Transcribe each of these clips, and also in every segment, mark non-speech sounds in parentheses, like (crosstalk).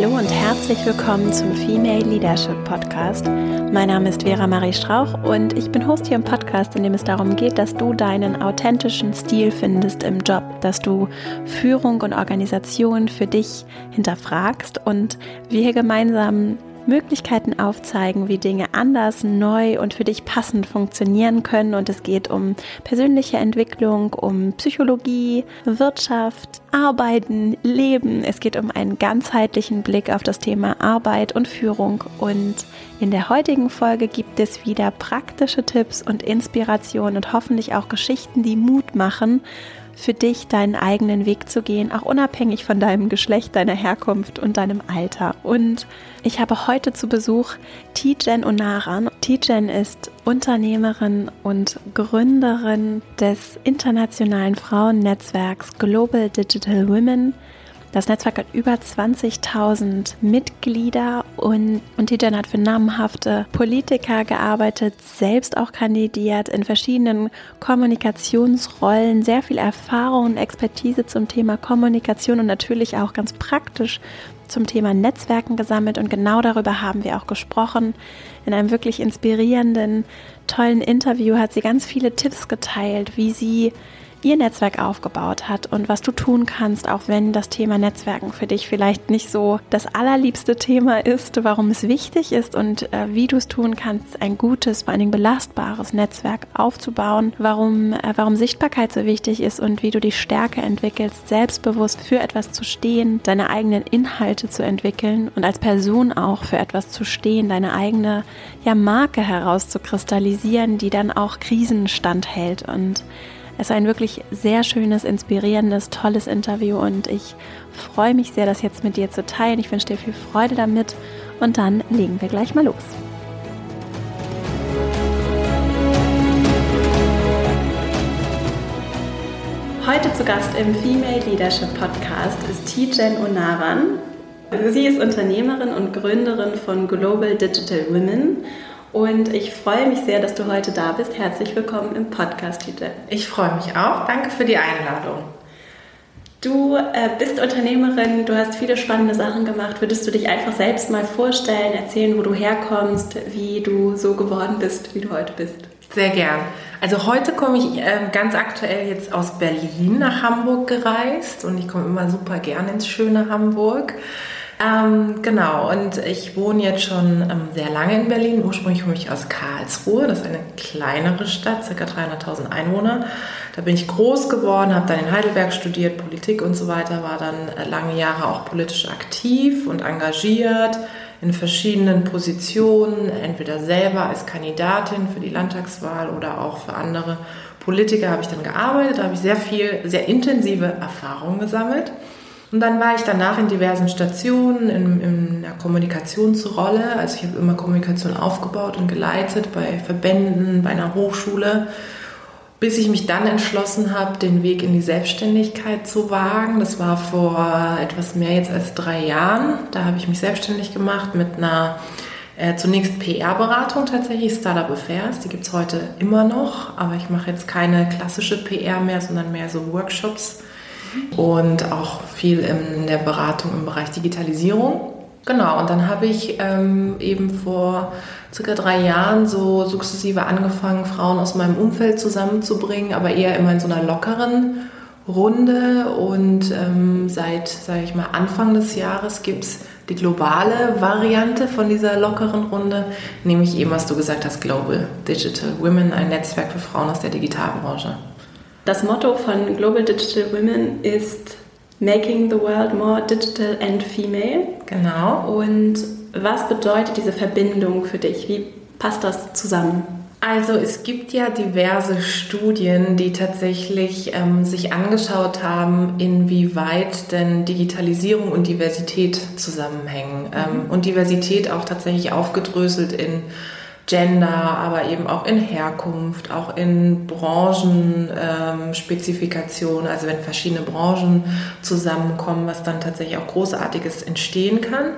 Hallo und herzlich willkommen zum Female Leadership Podcast. Mein Name ist Vera Marie Strauch und ich bin Host hier im Podcast, in dem es darum geht, dass du deinen authentischen Stil findest im Job, dass du Führung und Organisation für dich hinterfragst und wir hier gemeinsam Möglichkeiten aufzeigen, wie Dinge anders, neu und für dich passend funktionieren können. Und es geht um persönliche Entwicklung, um Psychologie, Wirtschaft, Arbeiten, Leben. Es geht um einen ganzheitlichen Blick auf das Thema Arbeit und Führung. Und in der heutigen Folge gibt es wieder praktische Tipps und Inspiration und hoffentlich auch Geschichten, die Mut machen für dich deinen eigenen Weg zu gehen, auch unabhängig von deinem Geschlecht, deiner Herkunft und deinem Alter. Und ich habe heute zu Besuch Tijen Onaran. Tijen ist Unternehmerin und Gründerin des internationalen Frauennetzwerks Global Digital Women das Netzwerk hat über 20.000 Mitglieder und, und hat für namhafte Politiker gearbeitet, selbst auch kandidiert in verschiedenen Kommunikationsrollen, sehr viel Erfahrung und Expertise zum Thema Kommunikation und natürlich auch ganz praktisch zum Thema Netzwerken gesammelt und genau darüber haben wir auch gesprochen. In einem wirklich inspirierenden, tollen Interview hat sie ganz viele Tipps geteilt, wie sie ihr Netzwerk aufgebaut hat und was du tun kannst, auch wenn das Thema Netzwerken für dich vielleicht nicht so das allerliebste Thema ist, warum es wichtig ist und äh, wie du es tun kannst, ein gutes, vor allen Dingen belastbares Netzwerk aufzubauen, warum, äh, warum Sichtbarkeit so wichtig ist und wie du die Stärke entwickelst, selbstbewusst für etwas zu stehen, deine eigenen Inhalte zu entwickeln und als Person auch für etwas zu stehen, deine eigene ja, Marke herauszukristallisieren, die dann auch Krisen standhält und es war ein wirklich sehr schönes, inspirierendes, tolles Interview und ich freue mich sehr, das jetzt mit dir zu teilen. Ich wünsche dir viel Freude damit und dann legen wir gleich mal los. Heute zu Gast im Female Leadership Podcast ist Tijen Onaran. Sie ist Unternehmerin und Gründerin von Global Digital Women und ich freue mich sehr, dass du heute da bist. Herzlich willkommen im Podcast, Tite. Ich freue mich auch. Danke für die Einladung. Du äh, bist Unternehmerin, du hast viele spannende Sachen gemacht. Würdest du dich einfach selbst mal vorstellen, erzählen, wo du herkommst, wie du so geworden bist, wie du heute bist? Sehr gern. Also heute komme ich äh, ganz aktuell jetzt aus Berlin nach Hamburg gereist und ich komme immer super gern ins schöne Hamburg. Ähm, genau, und ich wohne jetzt schon ähm, sehr lange in Berlin. Ursprünglich komme ich aus Karlsruhe, das ist eine kleinere Stadt, ca. 300.000 Einwohner. Da bin ich groß geworden, habe dann in Heidelberg studiert, Politik und so weiter, war dann äh, lange Jahre auch politisch aktiv und engagiert in verschiedenen Positionen, entweder selber als Kandidatin für die Landtagswahl oder auch für andere Politiker habe ich dann gearbeitet. Da habe ich sehr viel, sehr intensive Erfahrungen gesammelt. Und dann war ich danach in diversen Stationen in, in einer Kommunikationsrolle. Also ich habe immer Kommunikation aufgebaut und geleitet bei Verbänden, bei einer Hochschule, bis ich mich dann entschlossen habe, den Weg in die Selbstständigkeit zu wagen. Das war vor etwas mehr jetzt als drei Jahren. Da habe ich mich selbstständig gemacht mit einer äh, zunächst PR-Beratung tatsächlich, Startup Affairs. Die gibt es heute immer noch, aber ich mache jetzt keine klassische PR mehr, sondern mehr so Workshops und auch viel in der Beratung im Bereich Digitalisierung. Genau, und dann habe ich ähm, eben vor circa drei Jahren so sukzessive angefangen, Frauen aus meinem Umfeld zusammenzubringen, aber eher immer in so einer lockeren Runde. Und ähm, seit, sage ich mal, Anfang des Jahres gibt es die globale Variante von dieser lockeren Runde, nämlich eben, was du gesagt hast, Global Digital Women, ein Netzwerk für Frauen aus der Digitalbranche. Das Motto von Global Digital Women ist Making the World More Digital and Female. Genau. Und was bedeutet diese Verbindung für dich? Wie passt das zusammen? Also es gibt ja diverse Studien, die tatsächlich ähm, sich angeschaut haben, inwieweit denn Digitalisierung und Diversität zusammenhängen. Mhm. Ähm, und Diversität auch tatsächlich aufgedröselt in Gender, aber eben auch in Herkunft, auch in Branchenspezifikationen, ähm, also wenn verschiedene Branchen zusammenkommen, was dann tatsächlich auch Großartiges entstehen kann.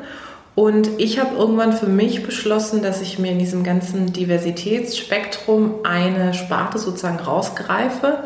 Und ich habe irgendwann für mich beschlossen, dass ich mir in diesem ganzen Diversitätsspektrum eine Sparte sozusagen rausgreife,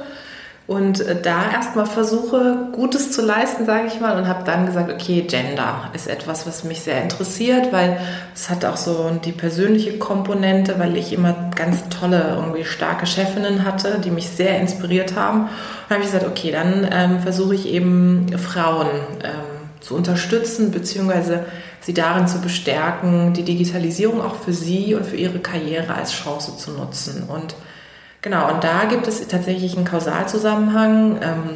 und äh, da erstmal versuche, Gutes zu leisten, sage ich mal, und habe dann gesagt, okay, Gender ist etwas, was mich sehr interessiert, weil es hat auch so die persönliche Komponente, weil ich immer ganz tolle, irgendwie starke Chefinnen hatte, die mich sehr inspiriert haben. Und habe ich gesagt, okay, dann ähm, versuche ich eben Frauen ähm, zu unterstützen, beziehungsweise sie darin zu bestärken, die Digitalisierung auch für sie und für ihre Karriere als Chance zu nutzen. Und Genau, und da gibt es tatsächlich einen Kausalzusammenhang. Ähm,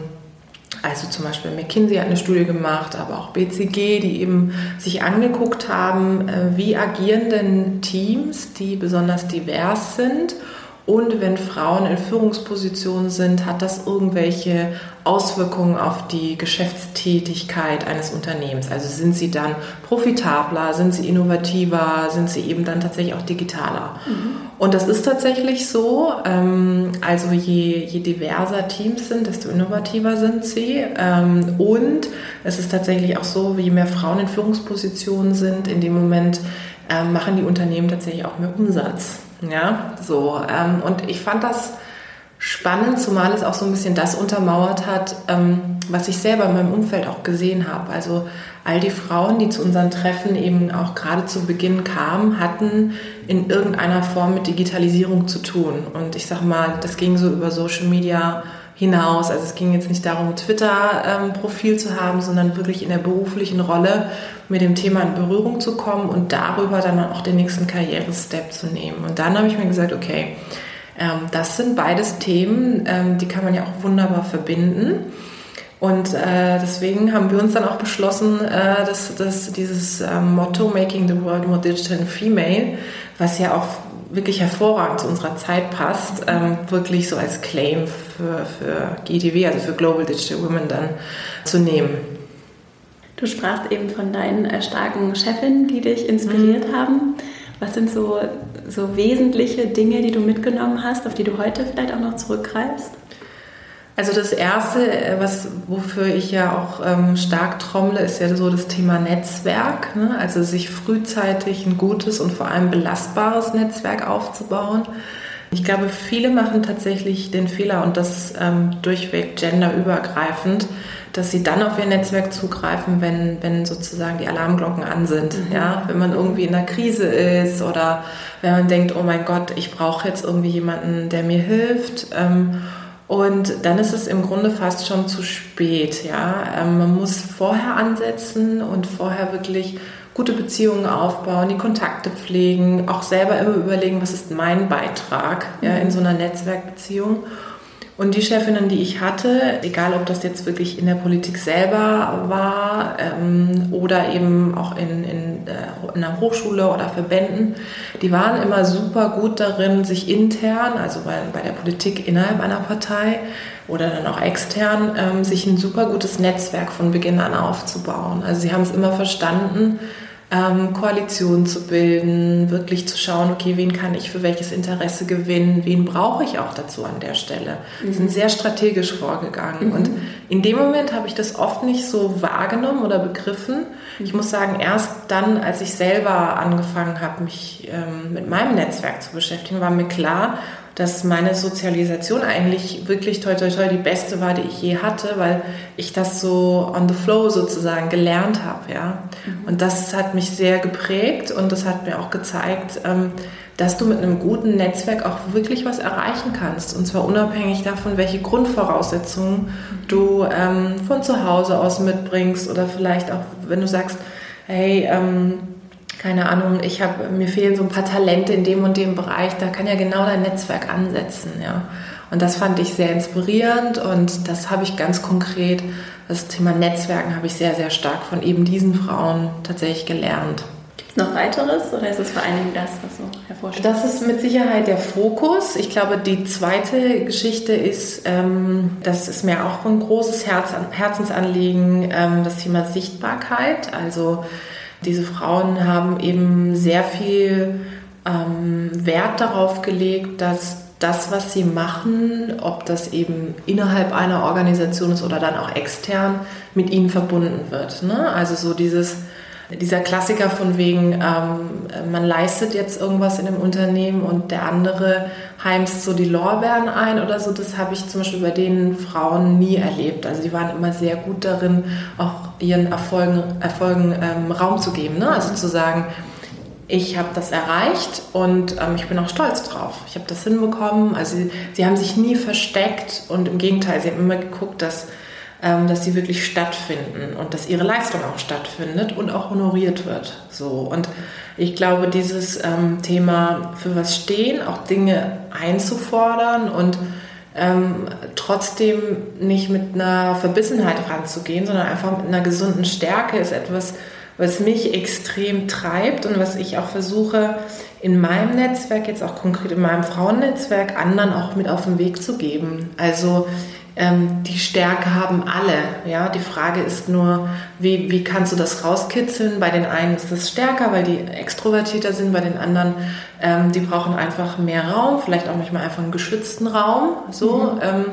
also zum Beispiel McKinsey hat eine Studie gemacht, aber auch BCG, die eben sich angeguckt haben, äh, wie agieren denn Teams, die besonders divers sind und wenn Frauen in Führungspositionen sind, hat das irgendwelche Auswirkungen auf die Geschäftstätigkeit eines Unternehmens? Also sind sie dann profitabler, sind sie innovativer, sind sie eben dann tatsächlich auch digitaler? Mhm. Und das ist tatsächlich so. Ähm, also je, je diverser Teams sind, desto innovativer sind sie. Ähm, und es ist tatsächlich auch so, je mehr Frauen in Führungspositionen sind, in dem Moment ähm, machen die Unternehmen tatsächlich auch mehr Umsatz. Ja, so. Ähm, und ich fand das spannend, zumal es auch so ein bisschen das untermauert hat, ähm, was ich selber in meinem Umfeld auch gesehen habe. Also all die Frauen, die zu unseren Treffen eben auch gerade zu Beginn kamen, hatten in irgendeiner Form mit Digitalisierung zu tun. Und ich sag mal, das ging so über Social Media hinaus. Also es ging jetzt nicht darum, Twitter-Profil ähm, zu haben, sondern wirklich in der beruflichen Rolle mit dem Thema in Berührung zu kommen und darüber dann auch den nächsten Karrierestep zu nehmen. Und dann habe ich mir gesagt, okay, ähm, das sind beides Themen, ähm, die kann man ja auch wunderbar verbinden. Und äh, deswegen haben wir uns dann auch beschlossen, äh, dass, dass dieses äh, Motto Making the World More Digital and Female, was ja auch wirklich hervorragend zu unserer Zeit passt, ähm, wirklich so als Claim für, für GDW, also für Global Digital Women dann zu nehmen. Du sprachst eben von deinen äh, starken Chefinnen, die dich inspiriert mhm. haben. Was sind so, so wesentliche Dinge, die du mitgenommen hast, auf die du heute vielleicht auch noch zurückgreifst? Also das Erste, äh, was, wofür ich ja auch ähm, stark trommle, ist ja so das Thema Netzwerk. Ne? Also sich frühzeitig ein gutes und vor allem belastbares Netzwerk aufzubauen. Ich glaube, viele machen tatsächlich den Fehler und das ähm, durchweg genderübergreifend, dass sie dann auf ihr Netzwerk zugreifen, wenn, wenn sozusagen die Alarmglocken an sind. Mhm. Ja? Wenn man irgendwie in einer Krise ist oder wenn man denkt, oh mein Gott, ich brauche jetzt irgendwie jemanden, der mir hilft. Ähm, und dann ist es im Grunde fast schon zu spät. Ja? Ähm, man muss vorher ansetzen und vorher wirklich gute Beziehungen aufbauen, die Kontakte pflegen, auch selber immer überlegen, was ist mein Beitrag ja, in so einer Netzwerkbeziehung. Und die Chefinnen, die ich hatte, egal ob das jetzt wirklich in der Politik selber war ähm, oder eben auch in, in, äh, in einer Hochschule oder Verbänden, die waren immer super gut darin, sich intern, also bei, bei der Politik innerhalb einer Partei oder dann auch extern, ähm, sich ein super gutes Netzwerk von Beginn an aufzubauen. Also sie haben es immer verstanden, ähm, Koalitionen zu bilden, wirklich zu schauen, okay, wen kann ich für welches Interesse gewinnen, wen brauche ich auch dazu an der Stelle. Mhm. sind sehr strategisch vorgegangen. Mhm. Und in dem Moment habe ich das oft nicht so wahrgenommen oder begriffen. Ich muss sagen, erst dann, als ich selber angefangen habe, mich ähm, mit meinem Netzwerk zu beschäftigen, war mir klar, dass meine Sozialisation eigentlich wirklich toi toi toi die beste war, die ich je hatte, weil ich das so on the flow sozusagen gelernt habe, ja. Mhm. Und das hat mich sehr geprägt und das hat mir auch gezeigt, ähm, dass du mit einem guten Netzwerk auch wirklich was erreichen kannst. Und zwar unabhängig davon, welche Grundvoraussetzungen du ähm, von zu Hause aus mitbringst oder vielleicht auch, wenn du sagst, hey, ähm, keine Ahnung, ich habe mir fehlen so ein paar Talente in dem und dem Bereich, da kann ja genau dein Netzwerk ansetzen, ja. Und das fand ich sehr inspirierend und das habe ich ganz konkret, das Thema Netzwerken habe ich sehr, sehr stark von eben diesen Frauen tatsächlich gelernt. Gibt es noch weiteres oder ist es vor allen Dingen das, was so hervorsteht? Das ist mit Sicherheit der Fokus. Ich glaube, die zweite Geschichte ist, ähm, das ist mir auch ein großes Herz, Herzensanliegen, ähm, das Thema Sichtbarkeit. Also diese Frauen haben eben sehr viel ähm, Wert darauf gelegt, dass das, was sie machen, ob das eben innerhalb einer Organisation ist oder dann auch extern, mit ihnen verbunden wird. Ne? Also so dieses dieser Klassiker von wegen, ähm, man leistet jetzt irgendwas in dem Unternehmen und der andere heimst so die Lorbeeren ein oder so, das habe ich zum Beispiel bei den Frauen nie erlebt. Also die waren immer sehr gut darin, auch ihren Erfolgen, Erfolgen ähm, Raum zu geben. Ne? Also zu sagen, ich habe das erreicht und ähm, ich bin auch stolz drauf. Ich habe das hinbekommen. Also sie, sie, haben sich nie versteckt und im Gegenteil, sie haben immer geguckt, dass, dass sie wirklich stattfinden und dass ihre Leistung auch stattfindet und auch honoriert wird. So und ich glaube, dieses ähm, Thema für was stehen, auch Dinge einzufordern und ähm, trotzdem nicht mit einer Verbissenheit ranzugehen, sondern einfach mit einer gesunden Stärke ist etwas, was mich extrem treibt und was ich auch versuche in meinem Netzwerk, jetzt auch konkret in meinem Frauennetzwerk, anderen auch mit auf den Weg zu geben. Also ähm, die Stärke haben alle. Ja? Die Frage ist nur, wie, wie kannst du das rauskitzeln? Bei den einen ist das stärker, weil die extrovertierter sind, bei den anderen, ähm, die brauchen einfach mehr Raum, vielleicht auch manchmal einfach einen geschützten Raum. So. Mhm. Ähm,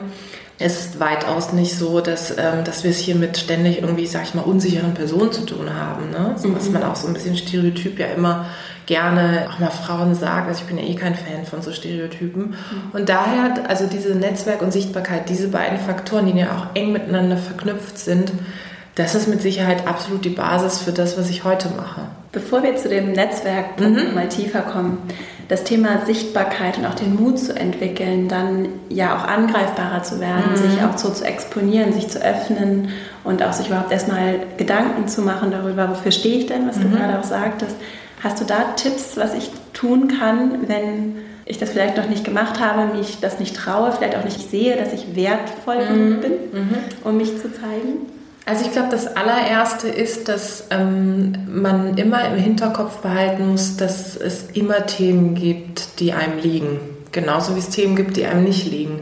es ist weitaus nicht so, dass, ähm, dass wir es hier mit ständig irgendwie, sag ich mal, unsicheren Personen zu tun haben. Ne? So, was mhm. man auch so ein bisschen Stereotyp ja immer gerne auch mal Frauen sagt. Also ich bin ja eh kein Fan von so Stereotypen. Mhm. Und daher, also diese Netzwerk und Sichtbarkeit, diese beiden Faktoren, die ja auch eng miteinander verknüpft sind, das ist mit Sicherheit absolut die Basis für das, was ich heute mache. Bevor wir zu dem Netzwerk mhm. mal tiefer kommen, das Thema Sichtbarkeit und auch den Mut zu entwickeln, dann ja auch angreifbarer zu werden, mhm. sich auch so zu exponieren, sich zu öffnen und auch sich überhaupt erstmal Gedanken zu machen darüber, wofür stehe ich denn, was mhm. du gerade auch sagtest. Hast du da Tipps, was ich tun kann, wenn ich das vielleicht noch nicht gemacht habe, mich das nicht traue, vielleicht auch nicht sehe, dass ich wertvoll mhm. bin, mhm. um mich zu zeigen? Also ich glaube, das allererste ist, dass ähm, man immer im Hinterkopf behalten muss, dass es immer Themen gibt, die einem liegen. Genauso wie es Themen gibt, die einem nicht liegen.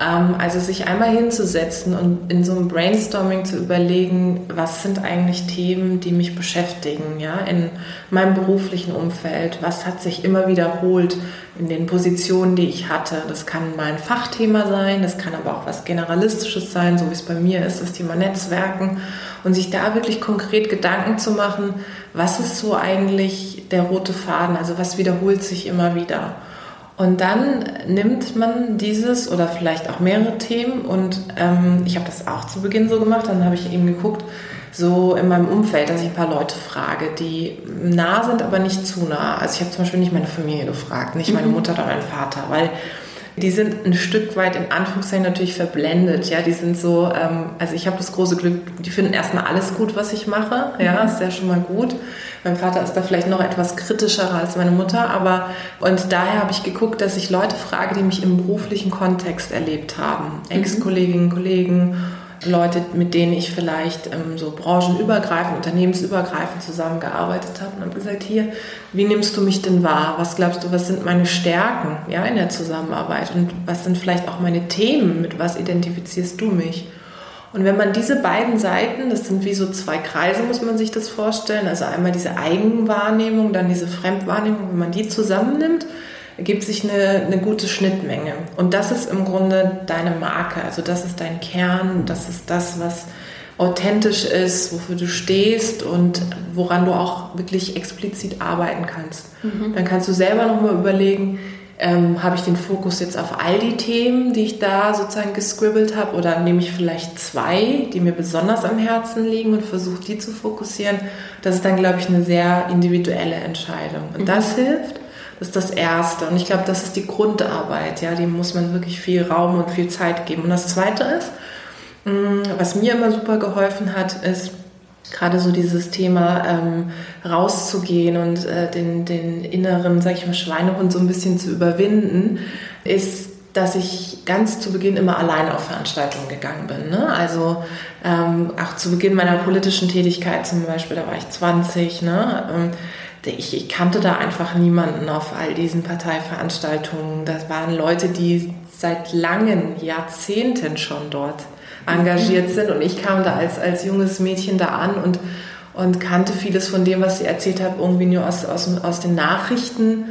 Ähm, also sich einmal hinzusetzen und in so einem Brainstorming zu überlegen, was sind eigentlich Themen, die mich beschäftigen, ja, in meinem beruflichen Umfeld, was hat sich immer wiederholt in den Positionen, die ich hatte. Das kann mal ein Fachthema sein, das kann aber auch was Generalistisches sein, so wie es bei mir ist, das Thema Netzwerken und sich da wirklich konkret Gedanken zu machen, was ist so eigentlich der rote Faden, also was wiederholt sich immer wieder. Und dann nimmt man dieses oder vielleicht auch mehrere Themen und ähm, ich habe das auch zu Beginn so gemacht, dann habe ich eben geguckt, so in meinem Umfeld, dass ich ein paar Leute frage, die nah sind, aber nicht zu nah. Also ich habe zum Beispiel nicht meine Familie gefragt, nicht meine mhm. Mutter oder meinen Vater, weil die sind ein Stück weit in Anführungszeichen natürlich verblendet. Ja, die sind so, ähm, also ich habe das große Glück, die finden erstmal alles gut, was ich mache. Ja, mhm. ist ja schon mal gut. Mein Vater ist da vielleicht noch etwas kritischer als meine Mutter, aber und daher habe ich geguckt, dass ich Leute frage, die mich im beruflichen Kontext erlebt haben. Mhm. Ex-Kolleginnen, Kollegen Leute, mit denen ich vielleicht ähm, so branchenübergreifend, unternehmensübergreifend zusammengearbeitet habe und habe gesagt, hier, wie nimmst du mich denn wahr? Was glaubst du, was sind meine Stärken ja, in der Zusammenarbeit und was sind vielleicht auch meine Themen? Mit was identifizierst du mich? Und wenn man diese beiden Seiten, das sind wie so zwei Kreise, muss man sich das vorstellen, also einmal diese Eigenwahrnehmung, dann diese Fremdwahrnehmung, wenn man die zusammennimmt, ergibt sich eine, eine gute Schnittmenge. Und das ist im Grunde deine Marke. Also das ist dein Kern, das ist das, was authentisch ist, wofür du stehst und woran du auch wirklich explizit arbeiten kannst. Mhm. Dann kannst du selber nochmal überlegen, ähm, habe ich den Fokus jetzt auf all die Themen, die ich da sozusagen gescribbelt habe oder nehme ich vielleicht zwei, die mir besonders am Herzen liegen und versuche die zu fokussieren. Das ist dann, glaube ich, eine sehr individuelle Entscheidung. Und mhm. das hilft. Das ist das Erste. Und ich glaube, das ist die Grundarbeit. Ja, dem muss man wirklich viel Raum und viel Zeit geben. Und das Zweite ist, mm, was mir immer super geholfen hat, ist gerade so dieses Thema ähm, rauszugehen und äh, den, den inneren, sag ich mal, Schweinehund so ein bisschen zu überwinden, ist dass ich ganz zu Beginn immer alleine auf Veranstaltungen gegangen bin. Ne? Also ähm, auch zu Beginn meiner politischen Tätigkeit zum Beispiel, da war ich 20, ne? Ähm, ich, ich, kannte da einfach niemanden auf all diesen Parteiveranstaltungen. Das waren Leute, die seit langen Jahrzehnten schon dort engagiert sind und ich kam da als, als junges Mädchen da an und, und kannte vieles von dem, was sie erzählt hat, irgendwie nur aus, aus, aus den Nachrichten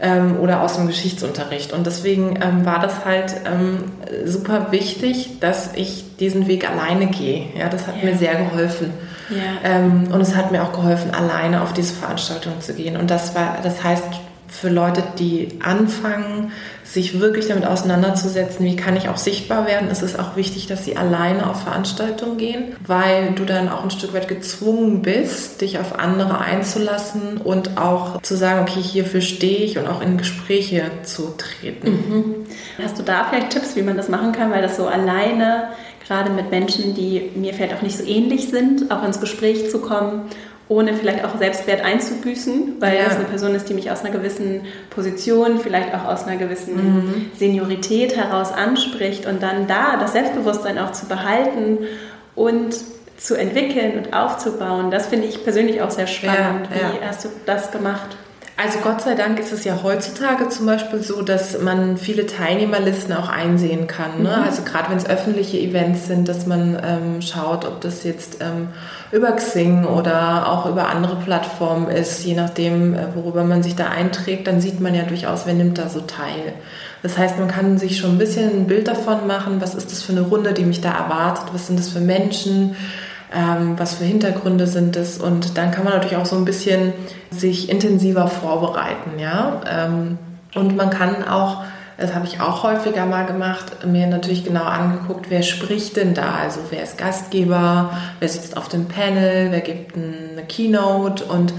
ähm, oder aus dem Geschichtsunterricht. Und deswegen ähm, war das halt ähm, super wichtig, dass ich diesen Weg alleine gehe. Ja, das hat ja. mir sehr geholfen. Ja. Ähm, und es hat mir auch geholfen, alleine auf diese Veranstaltung zu gehen. Und das war, das heißt, für Leute, die anfangen, sich wirklich damit auseinanderzusetzen, wie kann ich auch sichtbar werden, ist es auch wichtig, dass sie alleine auf Veranstaltungen gehen, weil du dann auch ein Stück weit gezwungen bist, dich auf andere einzulassen und auch zu sagen, okay, hierfür stehe ich und auch in Gespräche zu treten. Mhm. Hast du da vielleicht Tipps, wie man das machen kann, weil das so alleine gerade mit Menschen, die mir vielleicht auch nicht so ähnlich sind, auch ins Gespräch zu kommen ohne vielleicht auch Selbstwert einzubüßen, weil ja. das eine Person ist, die mich aus einer gewissen Position, vielleicht auch aus einer gewissen mhm. Seniorität heraus anspricht und dann da das Selbstbewusstsein auch zu behalten und zu entwickeln und aufzubauen, das finde ich persönlich auch sehr spannend. Ja, ja. Wie hast du das gemacht? Also Gott sei Dank ist es ja heutzutage zum Beispiel so, dass man viele Teilnehmerlisten auch einsehen kann. Ne? Mhm. Also gerade wenn es öffentliche Events sind, dass man ähm, schaut, ob das jetzt ähm, über Xing oder auch über andere Plattformen ist, je nachdem, äh, worüber man sich da einträgt, dann sieht man ja durchaus, wer nimmt da so teil. Das heißt, man kann sich schon ein bisschen ein Bild davon machen, was ist das für eine Runde, die mich da erwartet, was sind das für Menschen ähm, was für Hintergründe sind es und dann kann man natürlich auch so ein bisschen sich intensiver vorbereiten, ja. Ähm, und man kann auch, das habe ich auch häufiger mal gemacht, mir natürlich genau angeguckt, wer spricht denn da? Also wer ist Gastgeber, wer sitzt auf dem Panel, wer gibt eine Keynote und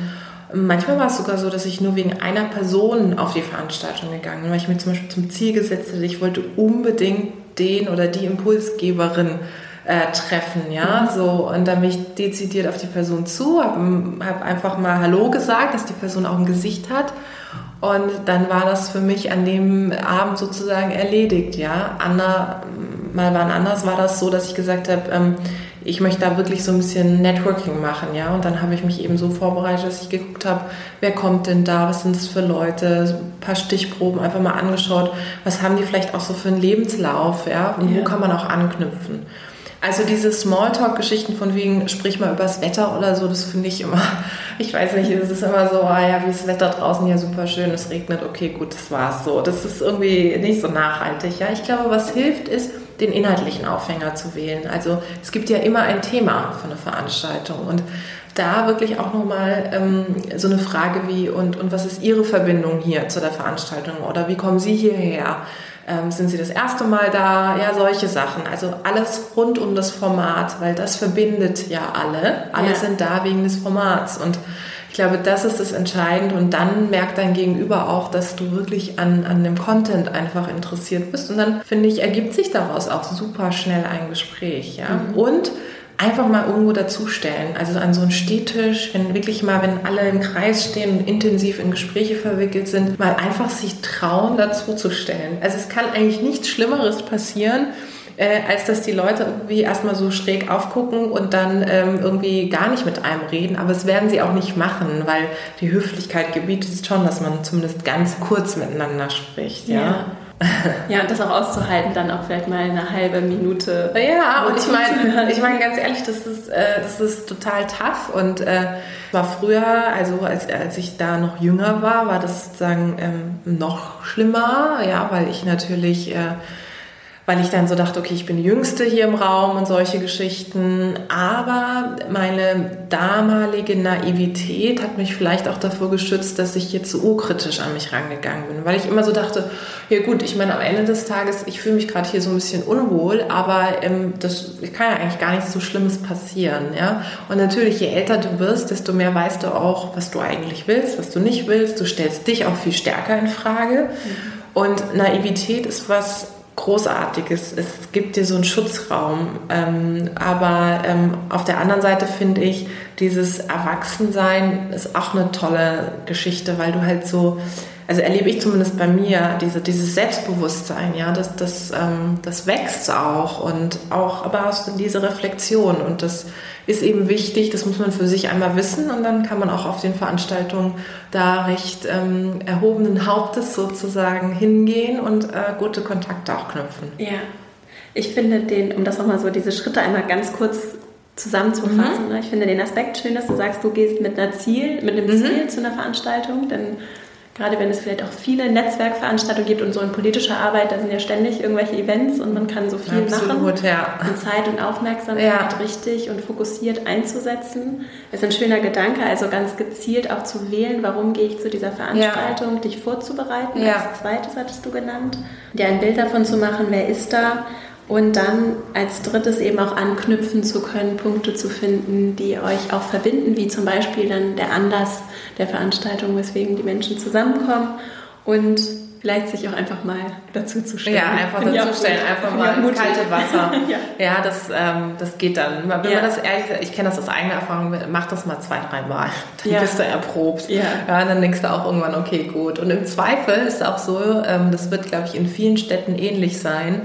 Manchmal war es sogar so, dass ich nur wegen einer Person auf die Veranstaltung gegangen bin, weil ich mir zum Beispiel zum Ziel gesetzt hatte, ich wollte unbedingt den oder die Impulsgeberin äh, treffen, ja, so und dann bin ich dezidiert auf die Person zu, habe hab einfach mal Hallo gesagt, dass die Person auch ein Gesicht hat und dann war das für mich an dem Abend sozusagen erledigt, ja. Anna, mal wann anders war das so, dass ich gesagt habe, ähm, ich möchte da wirklich so ein bisschen Networking machen, ja. Und dann habe ich mich eben so vorbereitet, dass ich geguckt habe, wer kommt denn da, was sind das für Leute, ein paar Stichproben einfach mal angeschaut, was haben die vielleicht auch so für einen Lebenslauf, ja, und ja. wo kann man auch anknüpfen. Also diese Smalltalk-Geschichten von wegen, sprich mal übers Wetter oder so, das finde ich immer, (laughs) ich weiß nicht, es ist immer so, ah ja, wie ist das Wetter draußen, ja super schön, es regnet, okay, gut, das war's so. Das ist irgendwie nicht so nachhaltig. Ja, ich glaube, was hilft, ist, den inhaltlichen Aufhänger zu wählen. Also es gibt ja immer ein Thema für eine Veranstaltung und da wirklich auch nochmal ähm, so eine Frage wie, und, und was ist Ihre Verbindung hier zu der Veranstaltung oder wie kommen Sie hierher? Ähm, sind Sie das erste Mal da? Ja, solche Sachen. Also alles rund um das Format, weil das verbindet ja alle. Alle ja. sind da wegen des Formats. Und ich glaube, das ist das Entscheidende. Und dann merkt dein Gegenüber auch, dass du wirklich an, an dem Content einfach interessiert bist. Und dann, finde ich, ergibt sich daraus auch super schnell ein Gespräch. Ja? Mhm. Und einfach mal irgendwo dazustellen. Also an so einen Stehtisch, wenn wirklich mal, wenn alle im Kreis stehen und intensiv in Gespräche verwickelt sind, mal einfach sich trauen, dazuzustellen. Also es kann eigentlich nichts Schlimmeres passieren, äh, als dass die Leute irgendwie erstmal so schräg aufgucken und dann ähm, irgendwie gar nicht mit einem reden. Aber es werden sie auch nicht machen, weil die Höflichkeit gebietet schon, dass man zumindest ganz kurz miteinander spricht. ja. ja. Ja, und das auch auszuhalten, dann auch vielleicht mal eine halbe Minute. Ja, und ich meine, ich meine ganz ehrlich, das ist, äh, das ist total tough. Und äh, war früher, also als, als ich da noch jünger war, war das sozusagen ähm, noch schlimmer, ja, weil ich natürlich äh, weil ich dann so dachte, okay, ich bin die Jüngste hier im Raum und solche Geschichten. Aber meine damalige Naivität hat mich vielleicht auch davor geschützt, dass ich jetzt so urkritisch an mich rangegangen bin, weil ich immer so dachte, ja gut, ich meine, am Ende des Tages, ich fühle mich gerade hier so ein bisschen unwohl, aber ähm, das kann ja eigentlich gar nichts so Schlimmes passieren. Ja? Und natürlich, je älter du wirst, desto mehr weißt du auch, was du eigentlich willst, was du nicht willst. Du stellst dich auch viel stärker in Frage. Mhm. Und Naivität ist was, Großartiges. Es gibt dir so einen Schutzraum. Ähm, aber ähm, auf der anderen Seite finde ich, dieses Erwachsensein ist auch eine tolle Geschichte, weil du halt so, also erlebe ich zumindest bei mir, diese, dieses Selbstbewusstsein, ja, das, das, ähm, das wächst auch und auch, aber aus diese Reflexion und das ist eben wichtig, das muss man für sich einmal wissen und dann kann man auch auf den Veranstaltungen da recht ähm, erhobenen Hauptes sozusagen hingehen und äh, gute Kontakte auch knüpfen. Ja, ich finde den, um das nochmal so diese Schritte einmal ganz kurz zusammenzufassen, mhm. Ne, ich finde den Aspekt schön, dass du sagst, du gehst mit, einer Ziel, mit einem mhm. Ziel zu einer Veranstaltung, denn gerade wenn es vielleicht auch viele Netzwerkveranstaltungen gibt und so in politischer Arbeit, da sind ja ständig irgendwelche Events und man kann so viel Absolut, machen. Ja. Und Zeit und Aufmerksamkeit Ja. richtig und fokussiert einzusetzen. ist ein schöner Gedanke, also ganz gezielt auch zu wählen, warum gehe ich zu dieser Veranstaltung, dich vorzubereiten. Ja. Als zweites hattest du genannt. Dir ein Bild davon zu machen, wer ist da. Und dann als drittes eben auch anknüpfen zu können, Punkte zu finden, die euch auch verbinden, wie zum Beispiel dann der Anlass der Veranstaltung, weswegen die Menschen zusammenkommen und vielleicht sich auch einfach mal dazu zu stellen. Ja, einfach auch dazu stellen, einfach mal ins kalte Wasser. (laughs) ja. Ja, das, ähm, das geht dann. Wenn Ja. man das ehrlich, ich kenne das aus eigener Erfahrung, mach das mal zwei, drei Mal. (laughs) Dann Ja. bist du erprobt. Ja. ja, dann denkst du auch irgendwann, okay, gut. Und im Zweifel ist auch so, ähm, das wird, glaube ich, in vielen Städten ähnlich sein.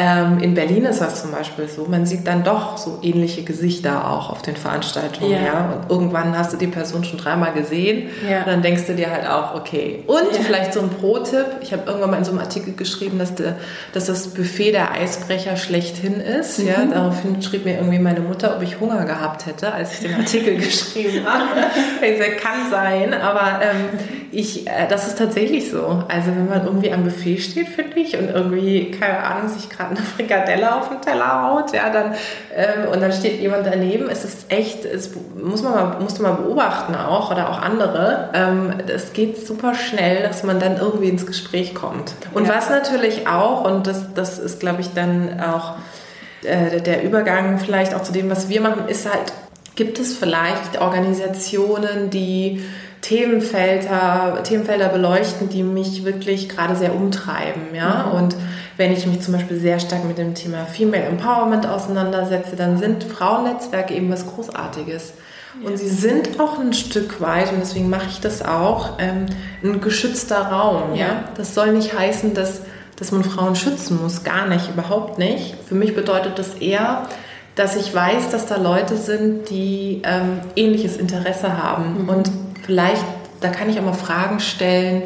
Ähm, in Berlin ist das zum Beispiel so, man sieht dann doch so ähnliche Gesichter auch auf den Veranstaltungen. Ja. Ja. Und irgendwann hast du die Person schon dreimal gesehen Ja. und dann denkst du dir halt auch, okay. Und Ja. vielleicht so ein Pro-Tipp, ich habe irgendwann mal in so einem Artikel geschrieben, dass, der, dass das Buffet der Eisbrecher schlechthin ist. Ja, Mhm. daraufhin schrieb mir irgendwie meine Mutter, ob ich Hunger gehabt hätte, als ich den Artikel (laughs) geschrieben habe. Ich sag, kann sein, aber ähm, ich, äh, das ist tatsächlich so. Also wenn man irgendwie am Buffet steht, finde ich, und irgendwie, keine Ahnung, sich gerade eine Frikadelle auf den Teller haut, ja, dann, ähm, und dann steht jemand daneben, es ist echt, es muss man mal, musst du mal beobachten auch, oder auch andere, ähm, es geht super schnell, dass man dann irgendwie ins Gespräch kommt. Und Ja. was natürlich auch, und das, das ist, glaube ich, dann auch äh, der Übergang vielleicht auch zu dem, was wir machen, ist halt, gibt es vielleicht Organisationen, die Themenfelder, Themenfelder beleuchten, die mich wirklich gerade sehr umtreiben, ja. Und wenn ich mich zum Beispiel sehr stark mit dem Thema Female Empowerment auseinandersetze, dann sind Frauennetzwerke eben was Großartiges. Und sie sind auch ein Stück weit, und deswegen mache ich das auch, ähm, ein geschützter Raum. Ja? Ja. Das soll nicht heißen, dass, dass man Frauen schützen muss, gar nicht, überhaupt nicht. Für mich bedeutet das eher, dass ich weiß, dass da Leute sind, die ähm, ähnliches Interesse haben. Und vielleicht, da kann ich auch mal Fragen stellen,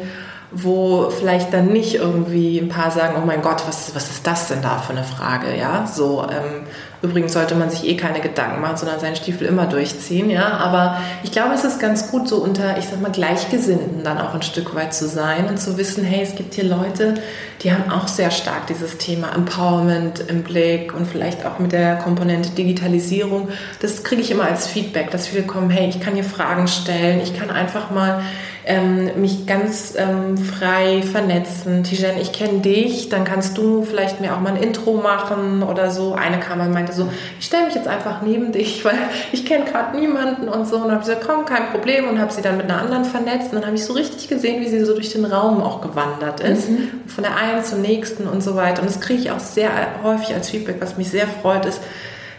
wo vielleicht dann nicht irgendwie ein paar sagen, oh mein Gott, was, was ist das denn da für eine Frage, ja? So, ähm, übrigens sollte man sich eh keine Gedanken machen, sondern seinen Stiefel immer durchziehen, ja? Aber ich glaube, es ist ganz gut, so unter, ich sag mal, Gleichgesinnten dann auch ein Stück weit zu sein und zu wissen, hey, es gibt hier Leute, die haben auch sehr stark dieses Thema Empowerment im Blick und vielleicht auch mit der Komponente Digitalisierung. Das kriege ich immer als Feedback, dass viele kommen, hey, ich kann hier Fragen stellen, ich kann einfach mal ähm, mich ganz ähm, frei vernetzen. Tijen, ich kenne dich, dann kannst du vielleicht mir auch mal ein Intro machen oder so. Eine kam und meinte so, ich stelle mich jetzt einfach neben dich, weil ich kenne gerade niemanden und so. Und habe gesagt, komm, kein Problem und habe sie dann mit einer anderen vernetzt. Und dann habe ich so richtig gesehen, wie sie so durch den Raum auch gewandert ist. Von der einen zur nächsten und so weiter. Und das kriege ich auch sehr häufig als Feedback, was mich sehr freut, ist,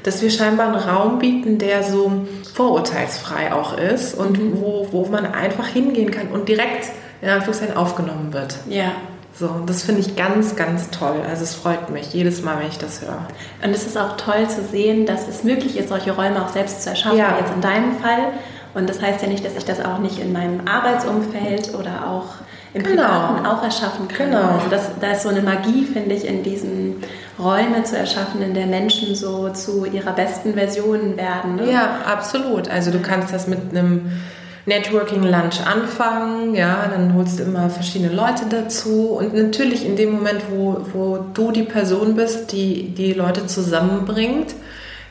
dass wir scheinbar einen Raum bieten, der so vorurteilsfrei auch ist und wo, wo man einfach hingehen kann und direkt in Anführungszeichen aufgenommen wird. Ja. So, das finde ich ganz, ganz toll. Also es freut mich jedes Mal, wenn ich das höre. Und es ist auch toll zu sehen, dass es möglich ist, solche Räume auch selbst zu erschaffen, Ja. wie jetzt in deinem Fall. Und das heißt ja nicht, dass ich das auch nicht in meinem Arbeitsumfeld oder auch im Genau. Privaten auch erschaffen kann. Genau. Also das, da ist so eine Magie, finde ich, in diesen Räume zu erschaffen, in der Menschen so zu ihrer besten Version werden. Ne? Ja, absolut. Also du kannst das mit einem Networking-Lunch anfangen, ja, dann holst du immer verschiedene Leute dazu und natürlich in dem Moment, wo, wo du die Person bist, die die Leute zusammenbringt,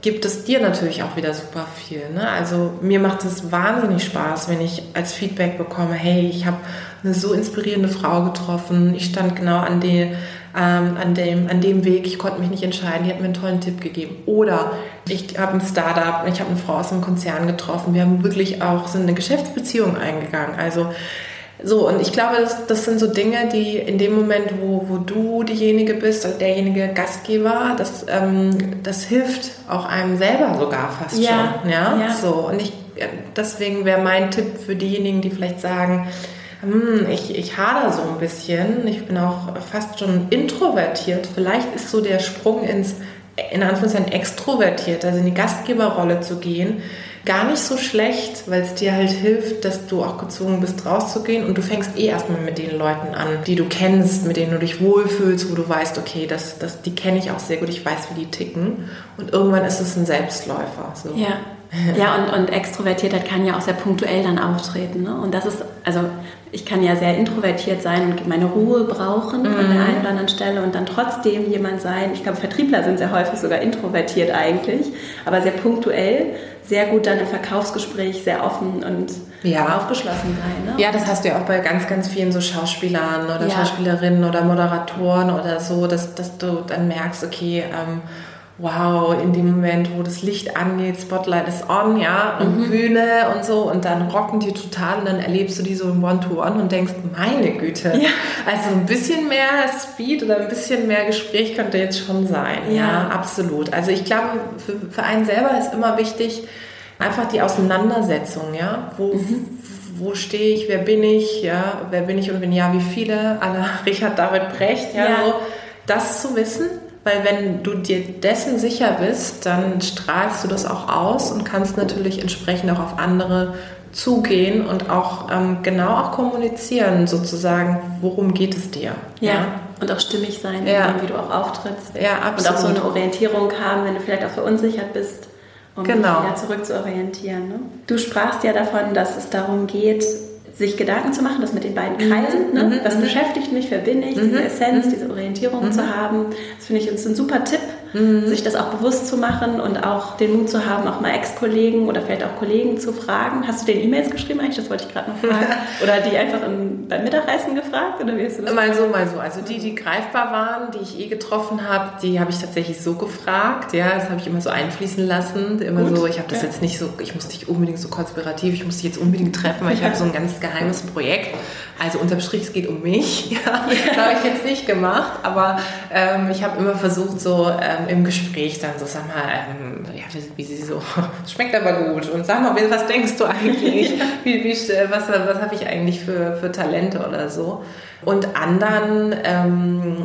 gibt es dir natürlich auch wieder super viel. Ne? Also mir macht es wahnsinnig Spaß, wenn ich als Feedback bekomme, hey, ich habe eine so inspirierende Frau getroffen, ich stand genau an, die, ähm, an, dem, an dem Weg, ich konnte mich nicht entscheiden, die hat mir einen tollen Tipp gegeben. Oder ich habe ein Startup, ich habe eine Frau aus einem Konzern getroffen, wir haben wirklich auch sind eine Geschäftsbeziehung eingegangen. Also so, und ich glaube, das, das sind so Dinge, die in dem Moment, wo, wo du diejenige bist, also derjenige Gastgeber, das, ähm, das hilft auch einem selber sogar fast Ja, schon. Ja? ja. So, und ich, deswegen wäre mein Tipp für diejenigen, die vielleicht sagen, hm, ich, ich hader so ein bisschen, ich bin auch fast schon introvertiert, vielleicht ist so der Sprung ins, in Anführungszeichen, extrovertiert, also in die Gastgeberrolle zu gehen, gar nicht so schlecht, weil es dir halt hilft, dass du auch gezwungen bist, rauszugehen und du fängst eh erstmal mit den Leuten an, die du kennst, mit denen du dich wohlfühlst, wo du weißt, okay, das, das, die kenne ich auch sehr gut, ich weiß, wie die ticken und irgendwann ist es ein Selbstläufer. So. Ja, Ja, und, und Extrovertiertheit kann ja auch sehr punktuell dann auftreten. Ne? Und das ist, also ich kann ja sehr introvertiert sein und meine Ruhe brauchen mhm. an der einen oder anderen Stelle und dann trotzdem jemand sein. Ich glaube, Vertriebler sind sehr häufig sogar introvertiert eigentlich, aber sehr punktuell, sehr gut dann im Verkaufsgespräch, sehr offen und ja. aufgeschlossen sein. Ne? Ja, das hast du ja auch bei ganz, ganz vielen so Schauspielern oder ja. Schauspielerinnen oder Moderatoren oder so, dass, dass du dann merkst, okay, ähm, wow, in dem Moment, wo das Licht angeht, Spotlight ist on, ja, und mhm. Bühne und so, und dann rocken die total und dann erlebst du die so im One-to-One -One und denkst, meine Güte, ja. also ein bisschen mehr Speed oder ein bisschen mehr Gespräch könnte jetzt schon sein. Ja, ja absolut. Also ich glaube, für, für einen selber ist immer wichtig, einfach die Auseinandersetzung, ja, wo, mhm. wo stehe ich, wer bin ich, ja, wer bin ich und wenn ja, wie viele, aller (laughs) Richard David Brecht, ja, ja. So, das zu wissen weil wenn du dir dessen sicher bist, dann strahlst du das auch aus und kannst natürlich entsprechend auch auf andere zugehen und auch ähm, genau auch kommunizieren, sozusagen, worum geht es dir. Ja, ja? und auch stimmig sein, ja. wie du auch auftrittst. Ja, absolut. Und auch so eine Orientierung haben, wenn du vielleicht auch verunsichert bist, um genau. dich wieder zurück zu orientieren. Ne? Du sprachst ja davon, dass es darum geht, sich Gedanken zu machen, das mit den beiden Kreisen, mhm. ne? Mhm. was mhm. beschäftigt mich, wer bin ich, diese Essenz, diese Orientierung zu haben, das finde ich uns ein super Tipp, mhm. sich das auch bewusst zu machen und auch den Mut zu haben, auch mal Ex-Kollegen oder vielleicht auch Kollegen zu fragen. Hast du den E-Mails geschrieben eigentlich? Das wollte ich gerade noch fragen. (laughs) oder die einfach im, beim Mittagessen gefragt? Oder wie hast du das mal so, mal so. Also die, die greifbar waren, die ich eh getroffen habe, die habe ich tatsächlich so gefragt. Ja, das habe ich immer so einfließen lassen. Immer Gut. so, ich habe das ja. jetzt nicht so, ich muss dich unbedingt so konspirativ, ich muss dich jetzt unbedingt treffen, weil ich habe so ein ganz geheimes Projekt. Also unterm Strich, es geht um mich. (laughs) Ja, das habe ich jetzt nicht gemacht, aber ähm, ich habe immer versucht, so ähm, im Gespräch dann so, sag mal, ähm, ja, wie, wie, sie so, (laughs) schmeckt aber gut und sag mal, was denkst du eigentlich? (laughs) wie, wie, was was habe ich eigentlich für, für Talente oder so? Und anderen, ähm,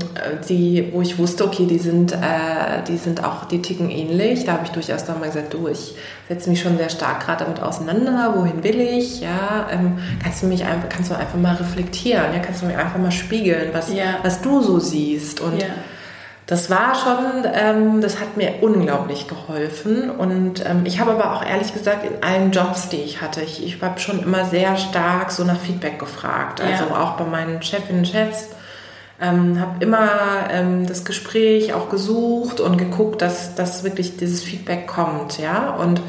die, wo ich wusste, okay, die sind, äh, die sind auch, die ticken ähnlich. Da habe ich durchaus dann mal gesagt, du, ich setze mich schon sehr stark gerade damit auseinander. Wohin will ich? Ja, ähm, kannst du mich einfach, kannst du einfach mal reflektieren? Ja, kannst du mir einfach mal spiegeln, was, ja. was du so siehst? Und ja das war schon, ähm, das hat mir unglaublich geholfen. Und ähm, ich habe aber auch ehrlich gesagt in allen Jobs, die ich hatte, ich, ich habe schon immer sehr stark so nach Feedback gefragt. Also ja. auch bei meinen Chefinnen und Chefs. Ähm, habe immer ähm, das Gespräch auch gesucht und geguckt, dass, dass wirklich dieses Feedback kommt. Ja? Und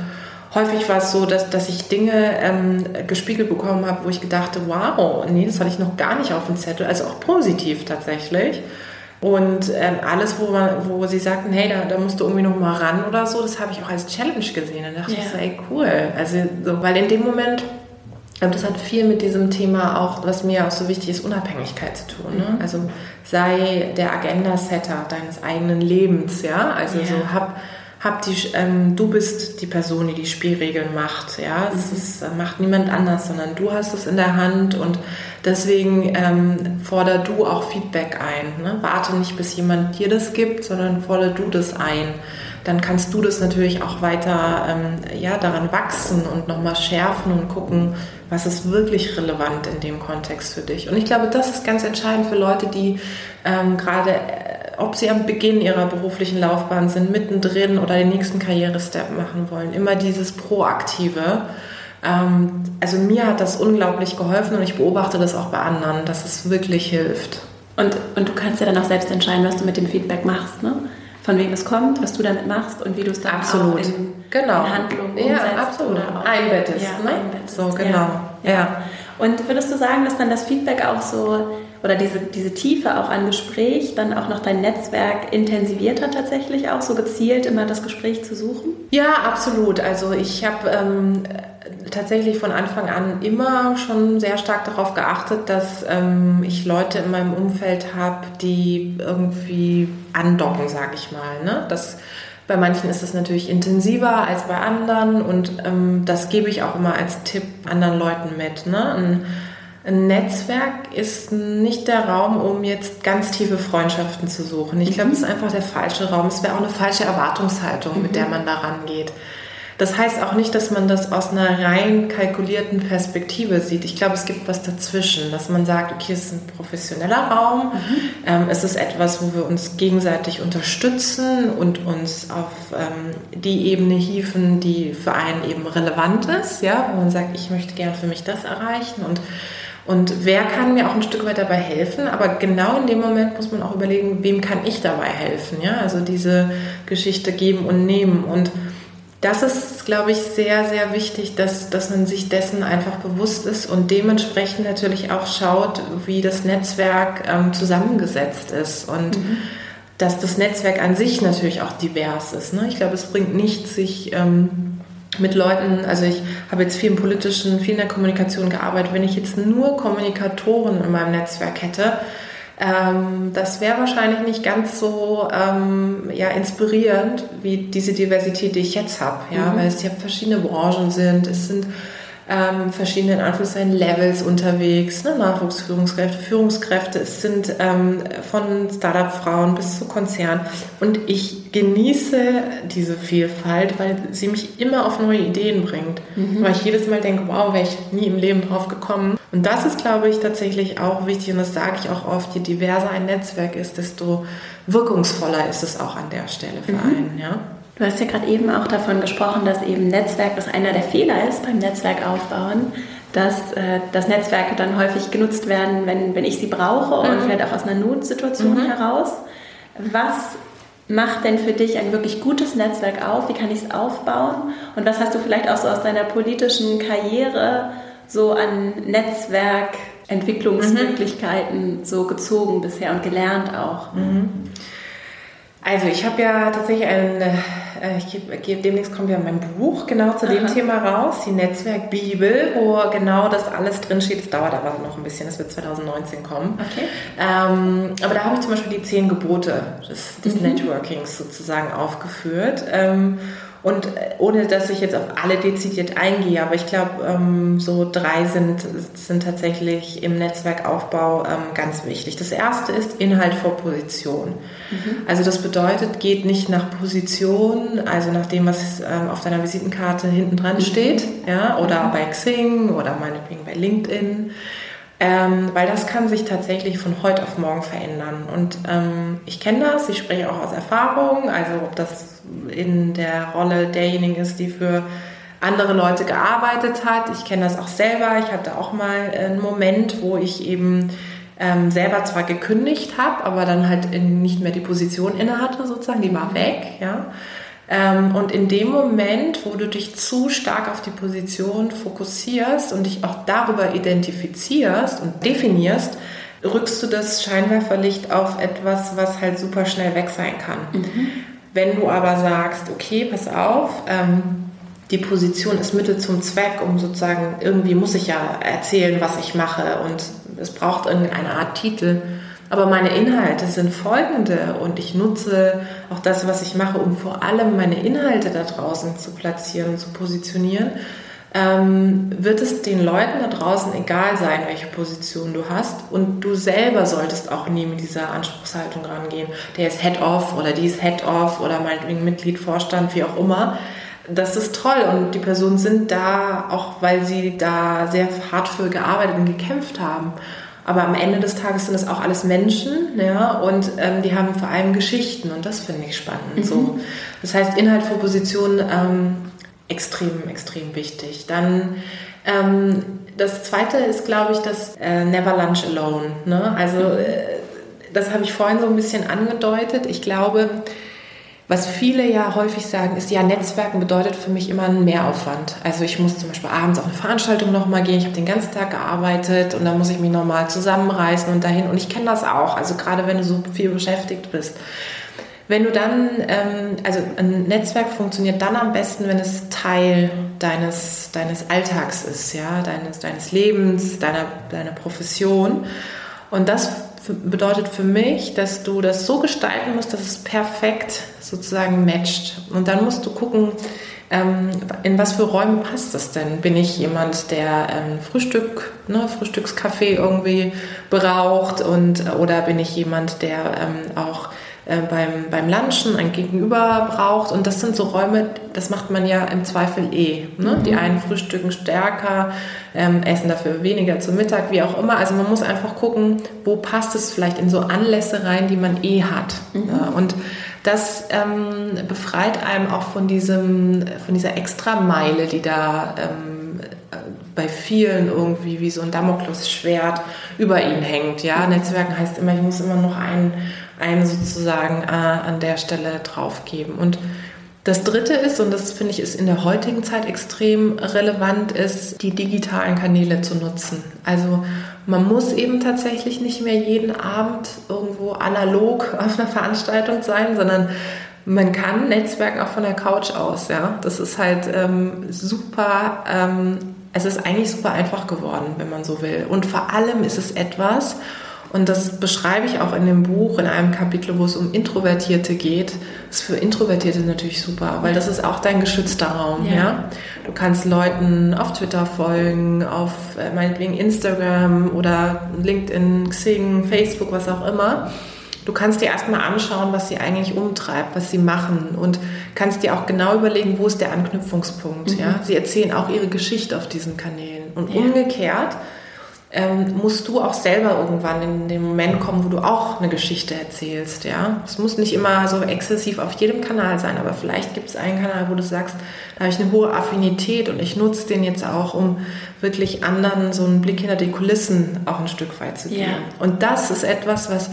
häufig war es so, dass, dass ich Dinge ähm, gespiegelt bekommen habe, wo ich gedachte, wow, nee, das hatte ich noch gar nicht auf dem Zettel. Also auch positiv tatsächlich. Und ähm, alles, wo, man, wo sie sagten, hey, da, da musst du irgendwie noch mal ran oder so, das habe ich auch als Challenge gesehen. Dann dachte yeah. ich so, ey, cool. Also, so, weil in dem Moment, das hat viel mit diesem Thema auch, was mir auch so wichtig ist, Unabhängigkeit zu tun. Ne? Mhm. Also sei der Agenda-Setter deines eigenen Lebens, ja. Also yeah. so hab hab die, ähm, du bist die Person, die die Spielregeln macht. Ja, es mhm. ist, äh, macht niemand anders, sondern du hast es in der Hand und deswegen ähm, forder du auch Feedback ein. Ne? Warte nicht, bis jemand dir das gibt, sondern forder du das ein. Dann kannst du das natürlich auch weiter ähm, ja, daran wachsen und nochmal schärfen und gucken, was ist wirklich relevant in dem Kontext für dich. Und ich glaube, das ist ganz entscheidend für Leute, die ähm, gerade ob sie am Beginn ihrer beruflichen Laufbahn sind, mittendrin oder den nächsten Karrierestep machen wollen. Immer dieses Proaktive. Ähm, also mir hat das unglaublich geholfen und ich beobachte das auch bei anderen, dass es wirklich hilft. Und, und du kannst ja dann auch selbst entscheiden, was du mit dem Feedback machst, ne? Von wem es kommt, was du damit machst und wie du es dann absolut. auch in, genau. in Handlung umsetzt. Ja, absolut. Oder auch, einbettest. Ja, ne? einbettest. So, genau. Ja. ja. Und würdest du sagen, dass dann das Feedback auch so oder diese, diese Tiefe auch an Gespräch dann auch noch dein Netzwerk intensiviert hat tatsächlich auch, so gezielt immer das Gespräch zu suchen? Ja, absolut. Also ich habe ähm, tatsächlich von Anfang an immer schon sehr stark darauf geachtet, dass ähm, ich Leute in meinem Umfeld habe, die irgendwie andocken, sage ich mal. Ne? Das, bei manchen ist es natürlich intensiver als bei anderen und ähm, das gebe ich auch immer als Tipp anderen Leuten mit. Ne? Ein, ein Netzwerk ist nicht der Raum, um jetzt ganz tiefe Freundschaften zu suchen. Ich glaube, es ist einfach der falsche Raum. Es wäre auch eine falsche Erwartungshaltung, mit der mhm. man da rangeht. Das heißt auch nicht, dass man das aus einer rein kalkulierten Perspektive sieht. Ich glaube, es gibt was dazwischen, dass man sagt, okay, es ist ein professioneller Raum, mhm. ähm, es ist etwas, wo wir uns gegenseitig unterstützen und uns auf ähm, die Ebene hieven, die für einen eben relevant ist, ja, wo man sagt, ich möchte gern für mich das erreichen und und wer kann mir auch ein Stück weit dabei helfen? Aber genau in dem Moment muss man auch überlegen, wem kann ich dabei helfen? Ja, also diese Geschichte geben und nehmen. Und das ist, glaube ich, sehr, sehr wichtig, dass, dass man sich dessen einfach bewusst ist und dementsprechend natürlich auch schaut, wie das Netzwerk ähm, zusammengesetzt ist. Und mhm. dass das Netzwerk an sich natürlich auch divers ist. Ne? Ich glaube, es bringt nichts, sich ähm, mit Leuten, also ich habe jetzt viel im politischen, viel in der Kommunikation gearbeitet. Wenn ich jetzt nur Kommunikatoren in meinem Netzwerk hätte, ähm, das wäre wahrscheinlich nicht ganz so ähm, ja, inspirierend wie diese Diversität, die ich jetzt habe. Ja? Mhm. Weil es ja verschiedene Branchen sind, es sind ähm, verschiedene in Anführungszeichen Levels unterwegs, ne? Nachwuchsführungskräfte, Führungskräfte. Es sind ähm, von Startup-Frauen bis zu Konzernen. Und ich genieße diese Vielfalt, weil sie mich immer auf neue Ideen bringt. Mhm. Weil ich jedes Mal denke, wow, wäre ich nie im Leben drauf gekommen. Und das ist, glaube ich, tatsächlich auch wichtig. Und das sage ich auch oft, je diverser ein Netzwerk ist, desto wirkungsvoller ist es auch an der Stelle für mhm. einen. Ja? Du hast ja gerade eben auch davon gesprochen, dass eben Netzwerk, was einer der Fehler ist beim Netzwerkaufbauen, dass, äh, dass Netzwerke dann häufig genutzt werden, wenn, wenn ich sie brauche mhm. und vielleicht auch aus einer Notsituation mhm. heraus. Was macht denn für dich ein wirklich gutes Netzwerk auf? Wie kann ich es aufbauen? Und was hast du vielleicht auch so aus deiner politischen Karriere so an Netzwerkentwicklungsmöglichkeiten mhm. so gezogen bisher und gelernt auch? Also ich habe ja tatsächlich ein, äh, ich gebe, gebe, demnächst kommt ja mein Buch genau zu dem Aha. Thema raus, die Netzwerkbibel, wo genau das alles drinsteht. Es dauert aber noch ein bisschen, das wird 2019 kommen. Okay. Ähm, aber da habe ich zum Beispiel die zehn Gebote des, des mhm. Networkings sozusagen aufgeführt. Ähm, und äh, ohne dass ich jetzt auf alle dezidiert eingehe, aber ich glaube, ähm, so drei sind, sind tatsächlich im Netzwerkaufbau ähm, ganz wichtig. Das erste ist Inhalt vor Position. Mhm. Also das bedeutet, geht nicht nach Position, also nach dem, was ähm, auf deiner Visitenkarte hinten dran mhm. steht, ja, oder mhm. bei Xing oder meinetwegen bei LinkedIn. Ähm, weil das kann sich tatsächlich von heute auf morgen verändern. Und ähm, ich kenne das, ich spreche auch aus Erfahrung, also ob das in der Rolle derjenigen ist, die für andere Leute gearbeitet hat. Ich kenne das auch selber. Ich hatte auch mal einen Moment, wo ich eben ähm, selber zwar gekündigt habe, aber dann halt nicht mehr die Position inne hatte, sozusagen, die war weg, ja. Ähm, und in dem Moment, wo du dich zu stark auf die Position fokussierst und dich auch darüber identifizierst und definierst, rückst du das Scheinwerferlicht auf etwas, was halt super schnell weg sein kann. Mhm. Wenn du aber sagst, okay, pass auf, ähm, die Position ist Mittel zum Zweck, um sozusagen, irgendwie muss ich ja erzählen, was ich mache und es braucht irgendeine Art Titel aber meine Inhalte sind folgende und ich nutze auch das, was ich mache, um vor allem meine Inhalte da draußen zu platzieren, zu positionieren. Ähm, wird es den Leuten da draußen egal sein, welche Position du hast. Und du selber solltest auch nie mit dieser Anspruchshaltung rangehen. Der ist Head-Off oder die ist Head-Off oder meinetwegen Mitglied, Vorstand, wie auch immer. Das ist toll und die Personen sind da, auch weil sie da sehr hart für gearbeitet und gekämpft haben. Aber am Ende des Tages sind es auch alles Menschen, ja, und ähm, die haben vor allem Geschichten und das finde ich spannend. Mhm. So. Das heißt, Inhalt vor Position ähm, extrem, extrem wichtig. Dann ähm, das zweite ist, glaube ich, das äh, Never Lunch Alone. Ne? Also, äh, das habe ich vorhin so ein bisschen angedeutet. Ich glaube, was viele ja häufig sagen, ist, ja, Netzwerken bedeutet für mich immer einen Mehraufwand. Also ich muss zum Beispiel abends auf eine Veranstaltung nochmal gehen, ich habe den ganzen Tag gearbeitet und dann muss ich mich nochmal zusammenreißen und dahin. Und ich kenne das auch, also gerade wenn du so viel beschäftigt bist. Wenn du dann, ähm, also ein Netzwerk funktioniert dann am besten, wenn es Teil deines, deines Alltags ist, ja, deines, deines Lebens, deiner, deiner Profession. Und das bedeutet für mich, dass du das so gestalten musst, dass es perfekt sozusagen matcht. Und dann musst du gucken, ähm, in was für Räume passt das denn? Bin ich jemand, der ähm, Frühstück, ne, Frühstückskaffee irgendwie braucht und oder bin ich jemand, der ähm, auch äh, beim, beim Lunchen ein Gegenüber braucht. Und das sind so Räume, das macht man ja im Zweifel eh. Ne? Mhm. Die einen frühstücken stärker, ähm, essen dafür weniger zum Mittag, wie auch immer. Also man muss einfach gucken, wo passt es vielleicht in so Anlässe rein, die man eh hat. Mhm. Ja? Und das ähm, befreit einem auch von, diesem, von dieser Extrameile, die da ähm, bei vielen irgendwie wie so ein Damoklesschwert über ihnen hängt. Ja? Netzwerken heißt immer, ich muss immer noch einen, einen sozusagen äh, an der Stelle draufgeben. Und das Dritte ist, und das finde ich ist in der heutigen Zeit extrem relevant, ist, die digitalen Kanäle zu nutzen. Also man muss eben tatsächlich nicht mehr jeden Abend irgendwo analog (laughs) auf einer Veranstaltung sein, sondern man kann Netzwerken auch von der Couch aus. Ja, das ist halt ähm, super. Ähm, es ist eigentlich super einfach geworden, wenn man so will. Und vor allem ist es etwas, und das beschreibe ich auch in dem Buch in einem Kapitel, wo es um Introvertierte geht. Das ist für Introvertierte natürlich super, weil das ist auch dein geschützter Raum. Ja. ja? Du kannst Leuten auf Twitter folgen, auf äh, meinetwegen Instagram oder LinkedIn, Xing, Facebook, was auch immer. Du kannst dir erstmal anschauen, was sie eigentlich umtreibt, was sie machen und kannst dir auch genau überlegen, wo ist der Anknüpfungspunkt. Mhm. Ja? Sie erzählen auch ihre Geschichte auf diesen Kanälen. Und ja. umgekehrt ähm, musst du auch selber irgendwann in den Moment kommen, wo du auch eine Geschichte erzählst. Ja, es muss nicht immer so exzessiv auf jedem Kanal sein, aber vielleicht gibt es einen Kanal, wo du sagst, da habe ich eine hohe Affinität und ich nutze den jetzt auch, um wirklich anderen so einen Blick hinter die Kulissen auch ein Stück weit zu geben. Ja. Und das ist etwas, was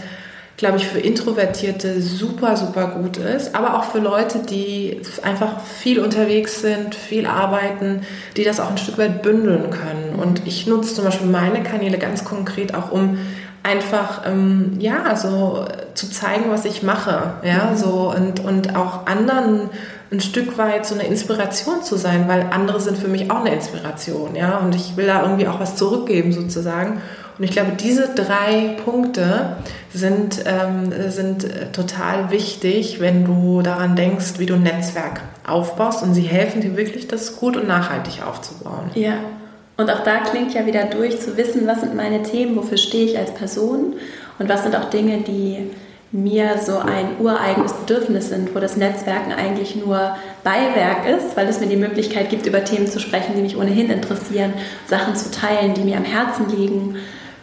glaube ich, für Introvertierte super, super gut ist, aber auch für Leute, die einfach viel unterwegs sind, viel arbeiten, die das auch ein Stück weit bündeln können. Und ich nutze zum Beispiel meine Kanäle ganz konkret auch, um einfach ähm, ja so zu zeigen, was ich mache, ja so und und auch anderen ein Stück weit so eine Inspiration zu sein, weil andere sind für mich auch eine Inspiration, ja. Und ich will da irgendwie auch was zurückgeben sozusagen und ich glaube, diese drei Punkte sind, ähm, sind äh, total wichtig, wenn du daran denkst, wie du ein Netzwerk aufbaust. Und sie helfen dir wirklich, das gut und nachhaltig aufzubauen. Ja. Und auch da klingt ja wieder durch, zu wissen, was sind meine Themen, wofür stehe ich als Person und was sind auch Dinge, die mir so ein ureigenes Bedürfnis sind, wo das Netzwerken eigentlich nur Beiwerk ist, weil es mir die Möglichkeit gibt, über Themen zu sprechen, die mich ohnehin interessieren, Sachen zu teilen, die mir am Herzen liegen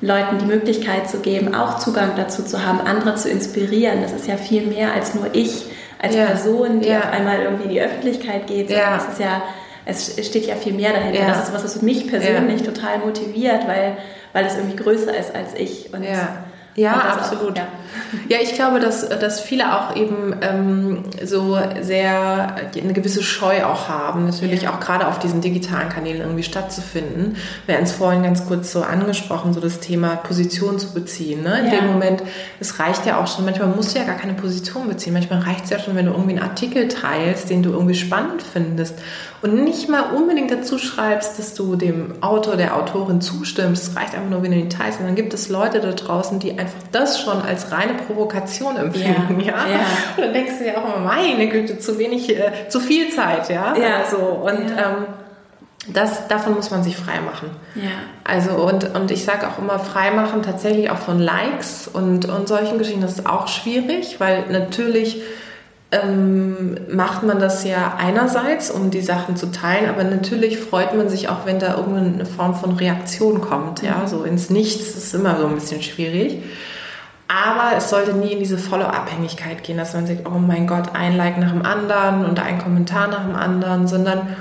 Leuten die Möglichkeit zu geben, auch Zugang dazu zu haben, andere zu inspirieren. Das ist ja viel mehr als nur ich als ja. Person, die ja. auf einmal irgendwie in die Öffentlichkeit geht. Ja. Es ist ja, es steht ja viel mehr dahinter. Ja. Das ist was, was mich persönlich total motiviert, weil, weil es irgendwie größer ist als ich. Und ja. Ja, absolut. Auch, ja. ja. ich glaube, dass, dass viele auch eben ähm, so sehr eine gewisse Scheu auch haben, natürlich ja. auch gerade auf diesen digitalen Kanälen irgendwie stattzufinden. Wir hatten es vorhin ganz kurz so angesprochen, so das Thema Position zu beziehen. Ne? In ja. dem Moment, es reicht ja auch schon, manchmal musst du ja gar keine Position beziehen. Manchmal reicht es ja schon, wenn du irgendwie einen Artikel teilst, den du irgendwie spannend findest und nicht mal unbedingt dazu schreibst, dass du dem Autor, der Autorin zustimmst. Es reicht einfach nur, wenn du ihn teilst. Und dann gibt es Leute da draußen, die einfach das schon als reine Provokation empfinden. Ja. ja? ja. Und dann denkst du ja auch immer, meine Güte, zu wenig, äh, zu viel Zeit, ja. ja. Also, und ja. ähm, das, davon muss man sich frei machen. Ja. Also und, und ich sage auch immer, frei machen tatsächlich auch von Likes und, und solchen Geschichten, das ist auch schwierig, weil natürlich ähm, macht man das ja einerseits, um die Sachen zu teilen, aber natürlich freut man sich auch, wenn da irgendeine Form von Reaktion kommt. Ja, mhm. so ins Nichts ist immer so ein bisschen schwierig. Aber es sollte nie in diese volle Abhängigkeit gehen, dass man sagt, oh mein Gott, ein Like nach dem anderen und ein Kommentar nach dem anderen, sondern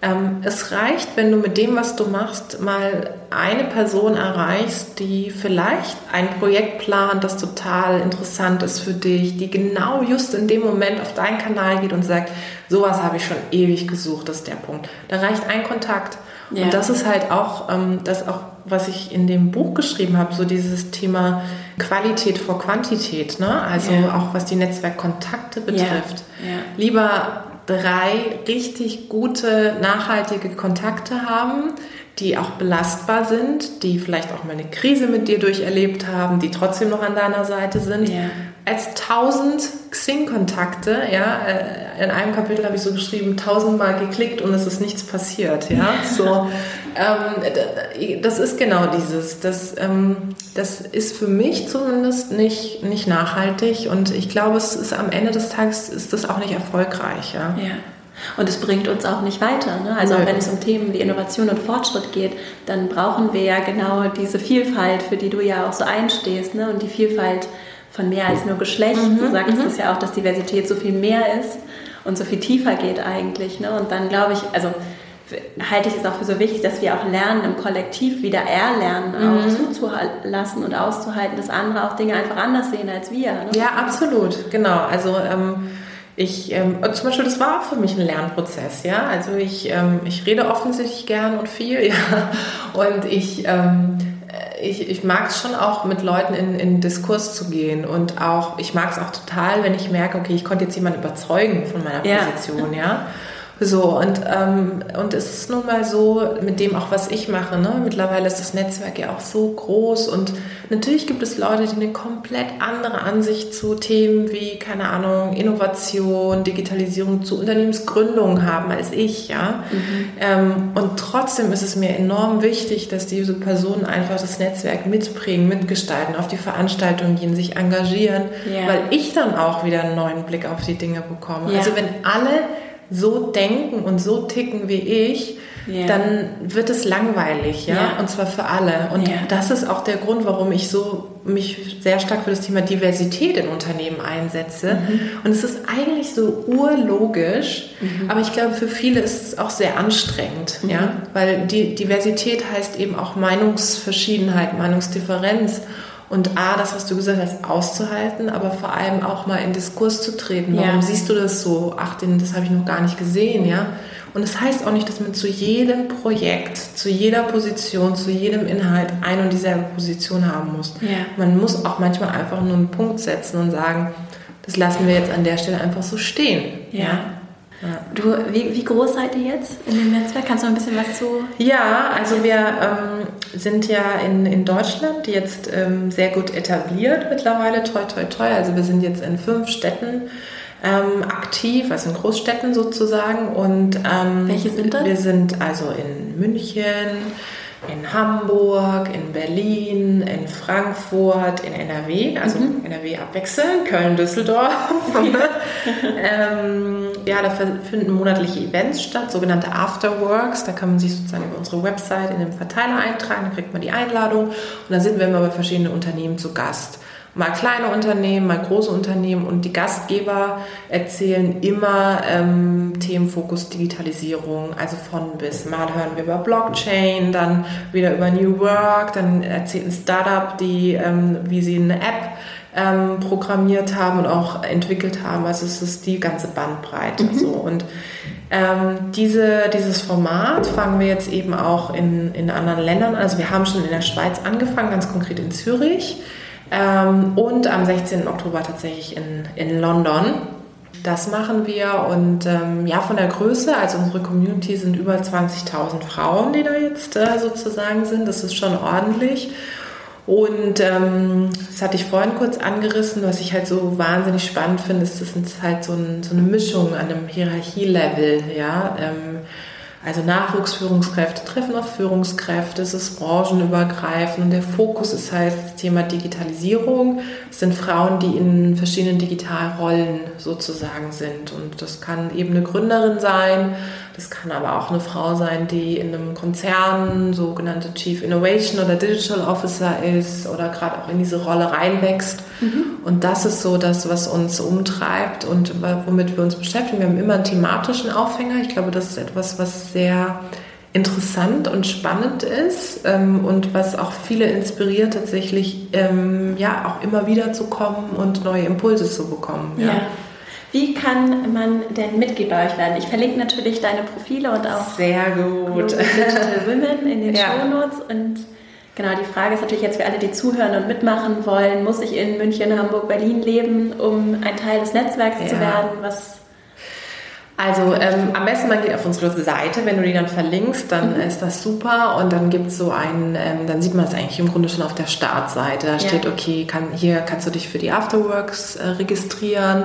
ähm, es reicht, wenn du mit dem, was du machst, mal eine Person erreichst, die vielleicht ein Projekt plant, das total interessant ist für dich, die genau just in dem Moment auf deinen Kanal geht und sagt, sowas habe ich schon ewig gesucht, das ist der Punkt. Da reicht ein Kontakt. Ja. Und das ist halt auch ähm, das auch, was ich in dem Buch geschrieben habe, so dieses Thema Qualität vor Quantität, ne? Also ja. auch was die Netzwerkkontakte betrifft. Ja. Lieber drei richtig gute, nachhaltige Kontakte haben, die auch belastbar sind, die vielleicht auch mal eine Krise mit dir durcherlebt haben, die trotzdem noch an deiner Seite sind, ja. Als 1000 Xing-Kontakte, ja, äh, in einem Kapitel habe ich so geschrieben, tausendmal geklickt und es ist nichts passiert, ja, (laughs) so, ähm, das ist genau dieses, das, ähm, das ist für mich zumindest nicht, nicht nachhaltig und ich glaube, es ist am Ende des Tages ist das auch nicht erfolgreich, ja. ja. Und es bringt uns auch nicht weiter. Ne? Also auch wenn es um Themen wie Innovation und Fortschritt geht, dann brauchen wir ja genau diese Vielfalt, für die du ja auch so einstehst. Ne? Und die Vielfalt von mehr als nur Geschlecht. Mhm, du sagst es mhm. ja auch, dass Diversität so viel mehr ist und so viel tiefer geht eigentlich. Ne? Und dann glaube ich, also halte ich es auch für so wichtig, dass wir auch lernen, im Kollektiv wieder erlernen, auch mhm. zuzulassen und auszuhalten, dass andere auch Dinge einfach anders sehen als wir. Ne? Ja, absolut, genau. Also ähm, ich, ähm, zum Beispiel, das war auch für mich ein Lernprozess, ja. Also ich, ähm, ich rede offensichtlich gern und viel, (laughs) ja. Und ich ähm, ich, ich mag es schon auch, mit Leuten in, in Diskurs zu gehen. Und auch, ich mag es auch total, wenn ich merke, okay, ich konnte jetzt jemanden überzeugen von meiner Position, ja. ja? So, und, ähm, und es ist nun mal so, mit dem auch, was ich mache, ne? mittlerweile ist das Netzwerk ja auch so groß und natürlich gibt es Leute, die eine komplett andere Ansicht zu Themen wie, keine Ahnung, Innovation, Digitalisierung, zu Unternehmensgründung haben als ich, ja. Mhm. Ähm, und trotzdem ist es mir enorm wichtig, dass diese Personen einfach das Netzwerk mitbringen, mitgestalten, auf die Veranstaltungen gehen, sich engagieren, ja. weil ich dann auch wieder einen neuen Blick auf die Dinge bekomme. Ja. Also wenn alle so denken und so ticken wie ich, yeah. dann wird es langweilig, ja? ja? Und zwar für alle. Und yeah. das ist auch der Grund, warum ich so mich sehr stark für das Thema Diversität in Unternehmen einsetze. Mhm. Und es ist eigentlich so urlogisch, mhm. aber ich glaube, für viele ist es auch sehr anstrengend, mhm. ja? Weil die Diversität heißt eben auch Meinungsverschiedenheit, Meinungsdifferenz. Und A, das, was du gesagt hast, auszuhalten, aber vor allem auch mal in Diskurs zu treten. Warum ja. siehst du das so? Ach, das habe ich noch gar nicht gesehen, ja? Und das heißt auch nicht, dass man zu jedem Projekt, zu jeder Position, zu jedem Inhalt ein und dieselbe Position haben muss. Ja. Man muss auch manchmal einfach nur einen Punkt setzen und sagen, das lassen wir jetzt an der Stelle einfach so stehen. Ja. ja? Ja. Du, wie, wie, groß seid ihr jetzt in dem Netzwerk? Kannst du ein bisschen was zu? Ja, also wir ähm, sind ja in, in Deutschland jetzt ähm, sehr gut etabliert mittlerweile, toi toi toi. Also wir sind jetzt in fünf Städten ähm, aktiv, also in Großstädten sozusagen. Und ähm, welche sind das? Wir sind also in München, in Hamburg, in Berlin, in Frankfurt, in NRW, also mhm. NRW abwechseln, Köln, Düsseldorf. (laughs) ähm, ja, da finden monatliche Events statt, sogenannte Afterworks. Da kann man sich sozusagen über unsere Website in den Verteiler eintragen, dann kriegt man die Einladung und dann sind wir immer bei verschiedenen Unternehmen zu Gast mal kleine Unternehmen, mal große Unternehmen und die Gastgeber erzählen immer ähm, Themenfokus Digitalisierung, also von bis. Mal hören wir über Blockchain, dann wieder über New Work, dann erzählt ein Startup, die, ähm, wie sie eine App ähm, programmiert haben und auch entwickelt haben. Also es ist die ganze Bandbreite. Mhm. So. Und ähm, diese, dieses Format fangen wir jetzt eben auch in, in anderen Ländern an. Also wir haben schon in der Schweiz angefangen, ganz konkret in Zürich. Ähm, und am 16. Oktober tatsächlich in, in London. Das machen wir und ähm, ja, von der Größe, also unsere Community sind über 20.000 Frauen, die da jetzt äh, sozusagen sind. Das ist schon ordentlich. Und ähm, das hatte ich vorhin kurz angerissen, was ich halt so wahnsinnig spannend finde, ist, das ist halt so, ein, so eine Mischung an einem Hierarchielevel, ja. Ähm, also Nachwuchsführungskräfte treffen auf Führungskräfte, es ist branchenübergreifend und der Fokus ist halt das Thema Digitalisierung. Es sind Frauen, die in verschiedenen Digitalrollen sozusagen sind und das kann eben eine Gründerin sein, das kann aber auch eine Frau sein, die in einem Konzern sogenannte Chief Innovation oder Digital Officer ist oder gerade auch in diese Rolle reinwächst. Mhm. Und das ist so das, was uns umtreibt und womit wir uns beschäftigen. Wir haben immer einen thematischen Aufhänger. Ich glaube, das ist etwas, was sehr interessant und spannend ist ähm, und was auch viele inspiriert, tatsächlich ähm, ja auch immer wieder zu kommen und neue Impulse zu bekommen. Ja. ja. Wie kann man denn Mitglied bei euch werden? Ich verlinke natürlich deine Profile und auch Sehr gut. Digital (laughs) Women in den ja. Show Notes. Und genau, die Frage ist natürlich jetzt für alle, die zuhören und mitmachen wollen, muss ich in München, Hamburg, Berlin leben, um ein Teil des Netzwerks ja. zu werden? Was Also ähm, am besten man geht auf unsere Seite, wenn du die dann verlinkst, dann Mhm. ist das super und dann gibt es so einen, ähm, dann sieht man es eigentlich im Grunde schon auf der Startseite. Da Ja. steht, okay, kann, hier kannst du dich für die Afterworks äh, registrieren,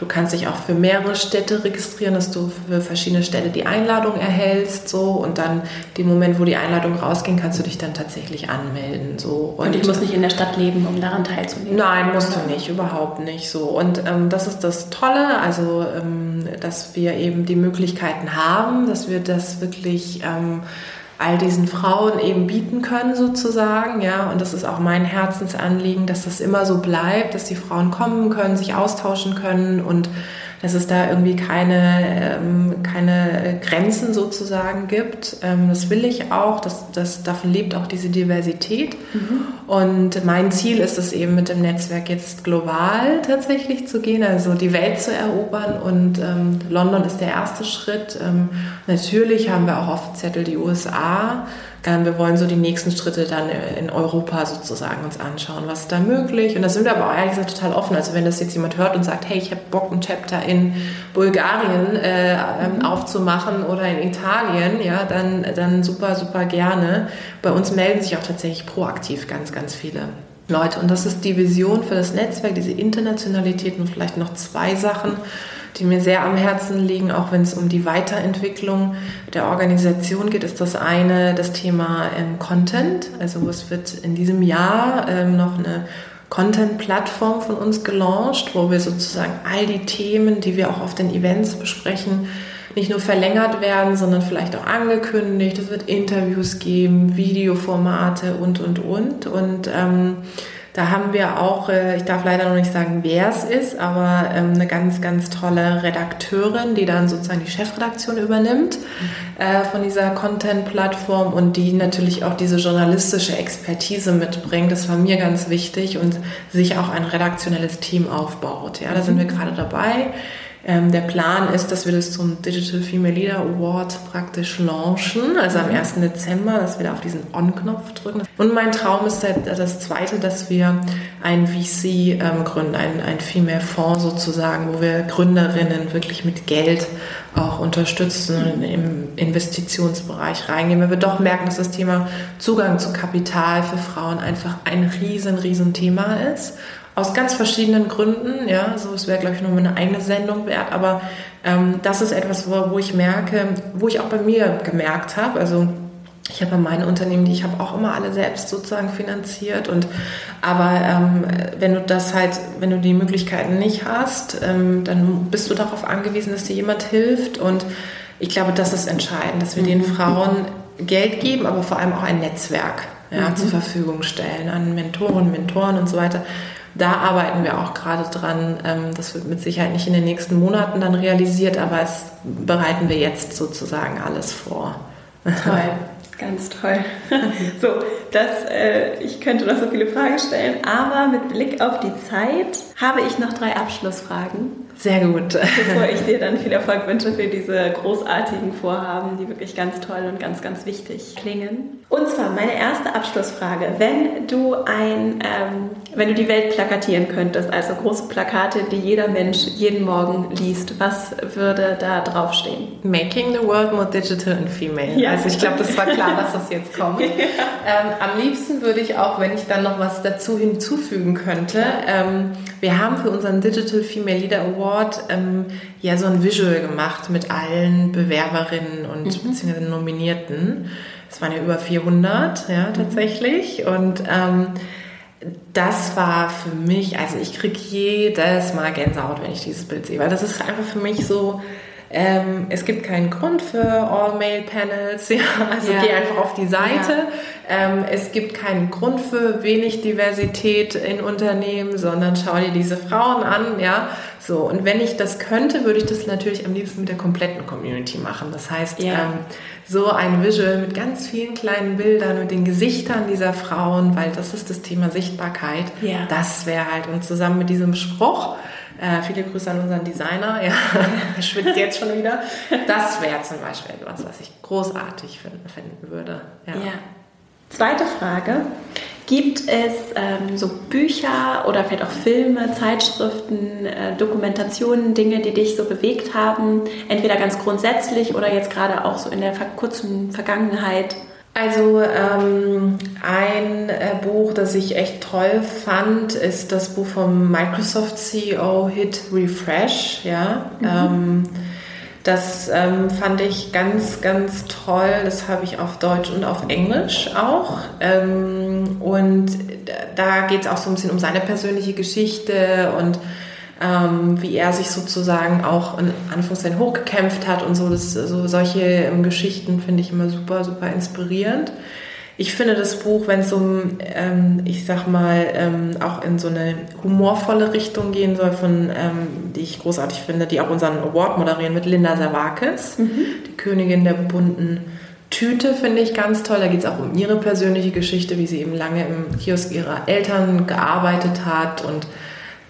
du kannst dich auch für mehrere Städte registrieren, dass du für verschiedene Städte die Einladung erhältst so und dann dem Moment, wo die Einladung rausging, kannst du dich dann tatsächlich anmelden. So. Und ich muss nicht in der Stadt leben, um daran teilzunehmen. Nein, musst du nicht, überhaupt nicht so. Und ähm, das ist das Tolle, also ähm, dass wir eben die Möglichkeiten haben, dass wir das wirklich ähm, all diesen Frauen eben bieten können sozusagen, ja. Und das ist auch mein Herzensanliegen, dass das immer so bleibt, dass die Frauen kommen können, sich austauschen können und dass es da irgendwie keine, ähm, keine Grenzen sozusagen gibt. Ähm, das will ich auch, das, das, davon lebt auch diese Diversität. Und mein Ziel ist es eben mit dem Netzwerk jetzt global tatsächlich zu gehen, also die Welt zu erobern. Und ähm, London ist der erste Schritt. Ähm, natürlich haben wir auch auf dem Zettel die USA. Wir wollen so die nächsten Schritte dann in Europa sozusagen uns anschauen, was ist da möglich. Und da sind wir aber auch ehrlich gesagt total offen. Also wenn das jetzt jemand hört und sagt, hey, ich habe Bock, ein Chapter in Bulgarien äh, ähm, aufzumachen oder in Italien, ja, dann, dann super, super gerne. Bei uns melden sich auch tatsächlich proaktiv ganz, ganz viele. Leute, und das ist die Vision für das Netzwerk, diese Internationalität und vielleicht noch zwei Sachen, die mir sehr am Herzen liegen, auch wenn es um die Weiterentwicklung der Organisation geht, ist das eine das Thema ähm, Content. Also es wird in diesem Jahr ähm, noch eine Content-Plattform von uns gelauncht, wo wir sozusagen all die Themen, die wir auch auf den Events besprechen, nicht nur verlängert werden, sondern vielleicht auch angekündigt. Es wird Interviews geben, Videoformate und, und, und. Und ähm, da haben wir auch, äh, ich darf leider noch nicht sagen, wer es ist, aber ähm, eine ganz, ganz tolle Redakteurin, die dann sozusagen die Chefredaktion übernimmt äh, von dieser Content-Plattform und die natürlich auch diese journalistische Expertise mitbringt. Das war mir ganz wichtig und sich auch ein redaktionelles Team aufbaut. Ja, da sind wir gerade dabei. Ähm, der Plan ist, dass wir das zum Digital Female Leader Award praktisch launchen, also am 1. Dezember, dass wir da auf diesen On-Knopf drücken. Und mein Traum ist halt das Zweite, dass wir ein VC ähm, gründen, ein, ein Female Fonds sozusagen, wo wir Gründerinnen wirklich mit Geld auch unterstützen und im Investitionsbereich reingehen, weil wir doch merken, dass das Thema Zugang zu Kapital für Frauen einfach ein riesen, riesen Thema ist. Aus ganz verschiedenen Gründen, ja, so es wäre, glaube ich, nur eine eigene Sendung wert, aber ähm, das ist etwas, wo, wo ich merke, wo ich auch bei mir gemerkt habe, also ich habe meine Unternehmen, die ich habe auch immer alle selbst sozusagen finanziert und aber ähm, wenn du das halt, wenn du die Möglichkeiten nicht hast, ähm, dann bist du darauf angewiesen, dass dir jemand hilft und ich glaube, das ist entscheidend, dass wir den Frauen Geld geben, aber vor allem auch ein Netzwerk ja, Mhm. zur Verfügung stellen an Mentoren, Mentoren und so weiter. Da arbeiten wir auch gerade dran. Ähm, Das wird mit Sicherheit nicht in den nächsten Monaten dann realisiert, aber es bereiten wir jetzt sozusagen alles vor. Toll, ganz toll. (laughs) so, das, äh, ich könnte noch so viele Fragen stellen, aber mit Blick auf die Zeit habe ich noch drei Abschlussfragen, Sehr gut. bevor ich (laughs) dir dann viel Erfolg wünsche für diese großartigen Vorhaben, die wirklich ganz toll und ganz, ganz wichtig klingen. Und zwar meine erste Abschlussfrage. Wenn du ein, ähm, wenn du die Welt plakatieren könntest, also große Plakate, die jeder Mensch jeden Morgen liest, was würde da draufstehen? Making the world more digital and female. Ja. Also ich glaube, das war klar, dass das jetzt kommt. (laughs) ähm, am liebsten würde ich auch, wenn ich dann noch was dazu hinzufügen könnte, ähm, wir haben für unseren Digital Female Leader Award ähm, ja so ein Visual gemacht mit allen Bewerberinnen und beziehungsweise Nominierten. Es waren ja über 400, ja, tatsächlich. Und ähm, das war für mich, also ich kriege jedes Mal Gänsehaut, wenn ich dieses Bild sehe, weil das ist einfach für mich so, ähm, es gibt keinen Grund für All-Male-Panels, (laughs) ja, also Ja. geh einfach auf die Seite. Ähm, es gibt keinen Grund für wenig Diversität in Unternehmen, sondern schau dir diese Frauen an, ja, so. Und wenn ich das könnte, würde ich das natürlich am liebsten mit der kompletten Community machen. Das heißt, Ja. ähm, so ein Visual mit ganz vielen kleinen Bildern, mit den Gesichtern dieser Frauen, weil das ist das Thema Sichtbarkeit. Ja. Das wäre halt, und zusammen mit diesem Spruch, äh, viele Grüße an unseren Designer, (laughs) ja, er schwitzt jetzt schon wieder. Das wäre zum Beispiel etwas, was ich großartig finden, finden würde. Ja. Ja. Zweite Frage. Gibt es ähm, so Bücher oder vielleicht auch Filme, Zeitschriften, äh, Dokumentationen, Dinge, die dich so bewegt haben? Entweder ganz grundsätzlich oder jetzt gerade auch so in der kurzen Vergangenheit? Also ähm, ein äh, Buch, das ich echt toll fand, ist das Buch vom Microsoft CEO Hit Refresh. Ja. Mhm. Ähm, das ähm, fand ich ganz, ganz toll. Das habe ich auf Deutsch und auf Englisch auch. Ähm, und da geht es auch so ein bisschen um seine persönliche Geschichte und ähm, wie er sich sozusagen auch in Anführungszeichen hochgekämpft hat und so. Das, so solche ähm, Geschichten finde ich immer super, super inspirierend. Ich finde das Buch, wenn es um, ähm, ich sag mal, ähm, auch in so eine humorvolle Richtung gehen soll, von, ähm, die ich großartig finde, die auch unseren Award moderieren mit Linda Savakis, mhm. die Königin der bunten Tüte, finde ich ganz toll. Da geht es auch um ihre persönliche Geschichte, wie sie eben lange im Kiosk ihrer Eltern gearbeitet hat und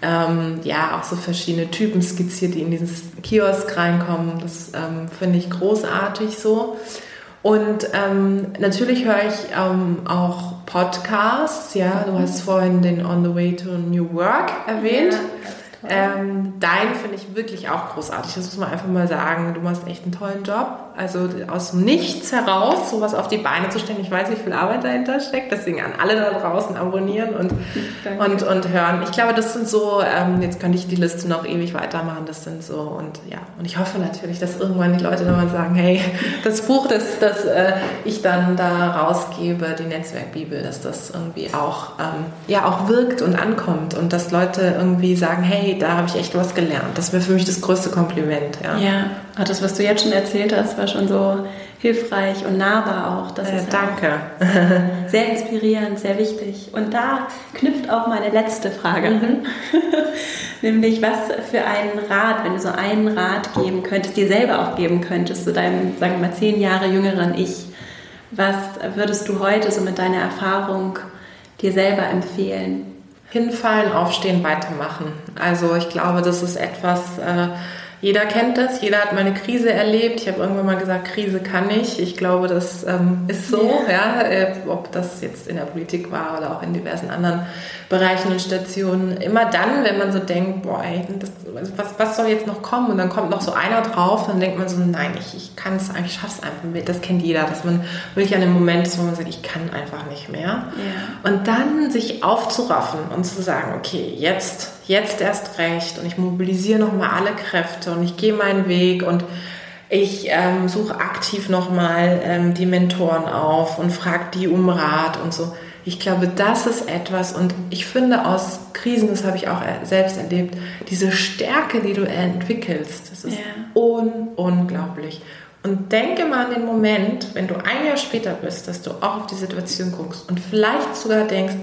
ähm, ja, auch so verschiedene Typen skizziert, die in dieses Kiosk reinkommen. Das ähm, finde ich großartig so. Und ähm, natürlich höre ich ähm, auch Podcasts. Ja, du hast vorhin den On the Way to New Work erwähnt. Ja, ähm, dein finde ich wirklich auch großartig. Das muss man einfach mal sagen. Du machst echt einen tollen Job. Also aus Nichts heraus sowas auf die Beine zu stellen. Ich weiß, wie viel Arbeit dahinter steckt. Deswegen an alle da draußen abonnieren und, und, und hören. Ich glaube, das sind so, ähm, jetzt könnte ich die Liste noch ewig weitermachen. Das sind so und ja. Und ich hoffe natürlich, dass irgendwann die Leute dann mal sagen, hey, das Buch, das, das äh, ich dann da rausgebe, die Netzwerkbibel, dass das irgendwie auch, ähm, ja, auch wirkt und ankommt und dass Leute irgendwie sagen, hey, da habe ich echt was gelernt. Das wäre für mich das größte Kompliment. Ja. ja, das, was du jetzt schon erzählt hast, war schon so hilfreich und nahbar auch. Das äh, ist danke. Auch (laughs) sehr inspirierend, sehr wichtig. Und da knüpft auch meine letzte Frage mhm. an. (laughs) Nämlich, was für einen Rat, wenn du so einen Rat geben könntest, dir selber auch geben könntest, zu deinem, sagen wir mal, zehn Jahre jüngeren Ich, was würdest du heute so mit deiner Erfahrung dir selber empfehlen? Hinfallen, aufstehen, weitermachen. Also ich glaube, das ist etwas, äh, jeder kennt das, jeder hat mal eine Krise erlebt. Ich habe irgendwann mal gesagt, Krise kann ich. Ich glaube, das ähm, ist so, ja. ja äh, ob das jetzt in der Politik war oder auch in diversen anderen Bereichen und Stationen. Immer dann, wenn man so denkt, boah, ey, das, was, was soll jetzt noch kommen? Und dann kommt noch so einer drauf, dann denkt man so, nein, ich, ich kann es eigentlich, schaff's einfach mit. Das kennt jeder, dass man wirklich an dem Moment ist, wo man sagt, ich kann einfach nicht mehr. Ja. Und dann sich aufzuraffen und zu sagen, okay, jetzt jetzt erst recht und ich mobilisiere nochmal alle Kräfte und ich gehe meinen Weg und ich ähm, suche aktiv nochmal ähm, die Mentoren auf und frage die um Rat und so. Ich glaube, das ist etwas und ich finde aus Krisen, das habe ich auch selbst erlebt, diese Stärke, die du entwickelst, das ist ja. un unglaublich. Und denke mal an den Moment, wenn du ein Jahr später bist, dass du auch auf die Situation guckst und vielleicht sogar denkst,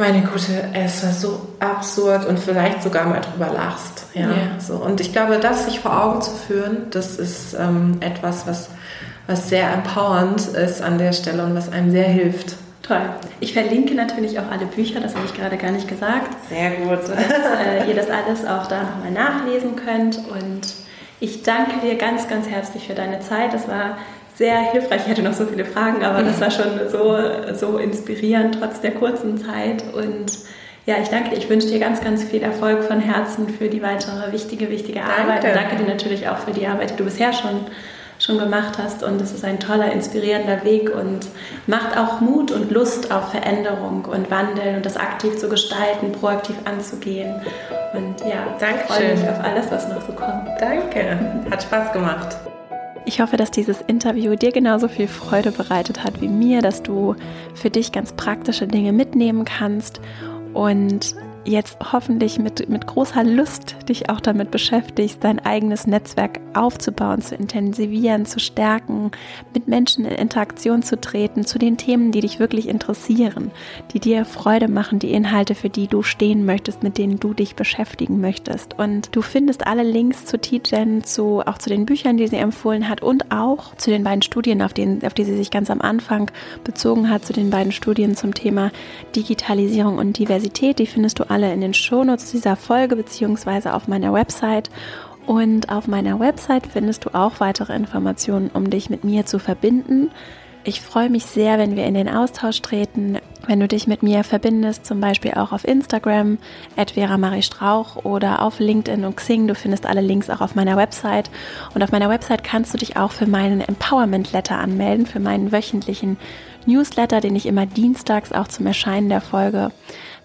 meine Gute, es war so absurd und vielleicht sogar mal drüber lachst. Ja, yeah. so. Und ich glaube, das sich vor Augen zu führen, das ist ähm, etwas, was, was sehr empowernd ist an der Stelle und was einem sehr hilft. Toll. Ich verlinke natürlich auch alle Bücher, das habe ich gerade gar nicht gesagt. Sehr gut. Sodass äh, ihr das alles auch da nochmal nachlesen könnt. Und ich danke dir ganz, ganz herzlich für deine Zeit. Das war sehr hilfreich. Ich hatte noch so viele Fragen, aber das war schon so, so inspirierend trotz der kurzen Zeit. Und ja, ich danke dir. Ich wünsche dir ganz, ganz viel Erfolg von Herzen für die weitere wichtige, wichtige Arbeit. Danke. Und danke dir natürlich auch für die Arbeit, die du bisher schon, schon gemacht hast. Und es ist ein toller, inspirierender Weg und macht auch Mut und Lust auf Veränderung und Wandel und das aktiv zu gestalten, proaktiv anzugehen. Und ja, danke freue mich auf alles, was noch so kommt. Danke. Hat Spaß gemacht. Ich hoffe, dass dieses Interview dir genauso viel Freude bereitet hat wie mir, dass du für dich ganz praktische Dinge mitnehmen kannst. Und jetzt hoffentlich mit, mit großer Lust dich auch damit beschäftigst, dein eigenes Netzwerk aufzubauen, zu intensivieren, zu stärken, mit Menschen in Interaktion zu treten, zu den Themen, die dich wirklich interessieren, die dir Freude machen, die Inhalte, für die du stehen möchtest, mit denen du dich beschäftigen möchtest. Und du findest alle Links zu Tijen, zu, auch zu den Büchern, die sie empfohlen hat und auch zu den beiden Studien, auf, denen, auf die sie sich ganz am Anfang bezogen hat, zu den beiden Studien zum Thema Digitalisierung und Diversität. Die findest du alle in den Shownotes dieser Folge beziehungsweise auf meiner Website. Und auf meiner Website findest du auch weitere Informationen, um dich mit mir zu verbinden. Ich freue mich sehr, wenn wir in den Austausch treten, wenn du dich mit mir verbindest, zum Beispiel auch auf Instagram, Vera Marie Strauch oder auf LinkedIn und Xing. Du findest alle Links auch auf meiner Website. Und auf meiner Website kannst du dich auch für meinen Empowerment Letter anmelden, für meinen wöchentlichen Newsletter, den ich immer dienstags auch zum Erscheinen der Folge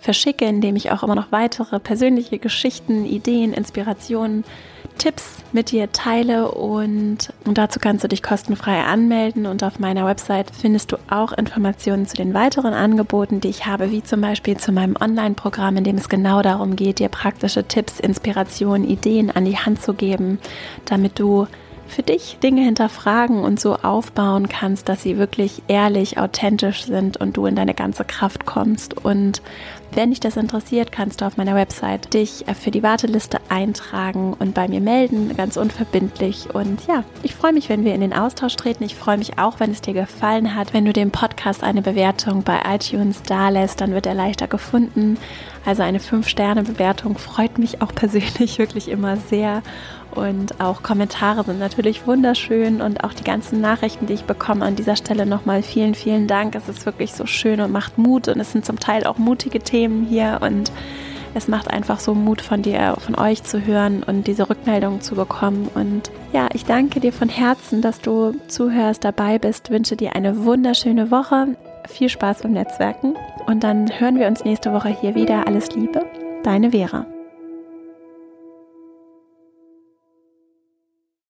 verschicke, in dem ich auch immer noch weitere persönliche Geschichten, Ideen, Inspirationen, Tipps mit dir teile und dazu kannst du dich kostenfrei anmelden und auf meiner Website findest du auch Informationen zu den weiteren Angeboten, die ich habe, wie zum Beispiel zu meinem Online-Programm, in dem es genau darum geht, dir praktische Tipps, Inspirationen, Ideen an die Hand zu geben, damit du für dich Dinge hinterfragen und so aufbauen kannst, dass sie wirklich ehrlich, authentisch sind und du in deine ganze Kraft kommst. Und wenn dich das interessiert, kannst du auf meiner Website dich für die Warteliste eintragen und bei mir melden, ganz unverbindlich. Und ja, ich freue mich, wenn wir in den Austausch treten. Ich freue mich auch, wenn es dir gefallen hat, wenn du dem Podcast eine Bewertung bei iTunes da lässt, dann wird er leichter gefunden. Also eine 5-Sterne-Bewertung freut mich auch (laughs) persönlich wirklich immer sehr. Und auch Kommentare sind natürlich wunderschön und auch die ganzen Nachrichten, die ich bekomme an dieser Stelle nochmal vielen, vielen Dank. Es ist wirklich so schön und macht Mut und es sind zum Teil auch mutige Themen hier und es macht einfach so Mut von dir, von euch zu hören und diese Rückmeldungen zu bekommen. Und ja, ich danke dir von Herzen, dass du zuhörst, dabei bist, wünsche dir eine wunderschöne Woche. Viel Spaß beim Netzwerken und dann hören wir uns nächste Woche hier wieder. Alles Liebe, deine Vera.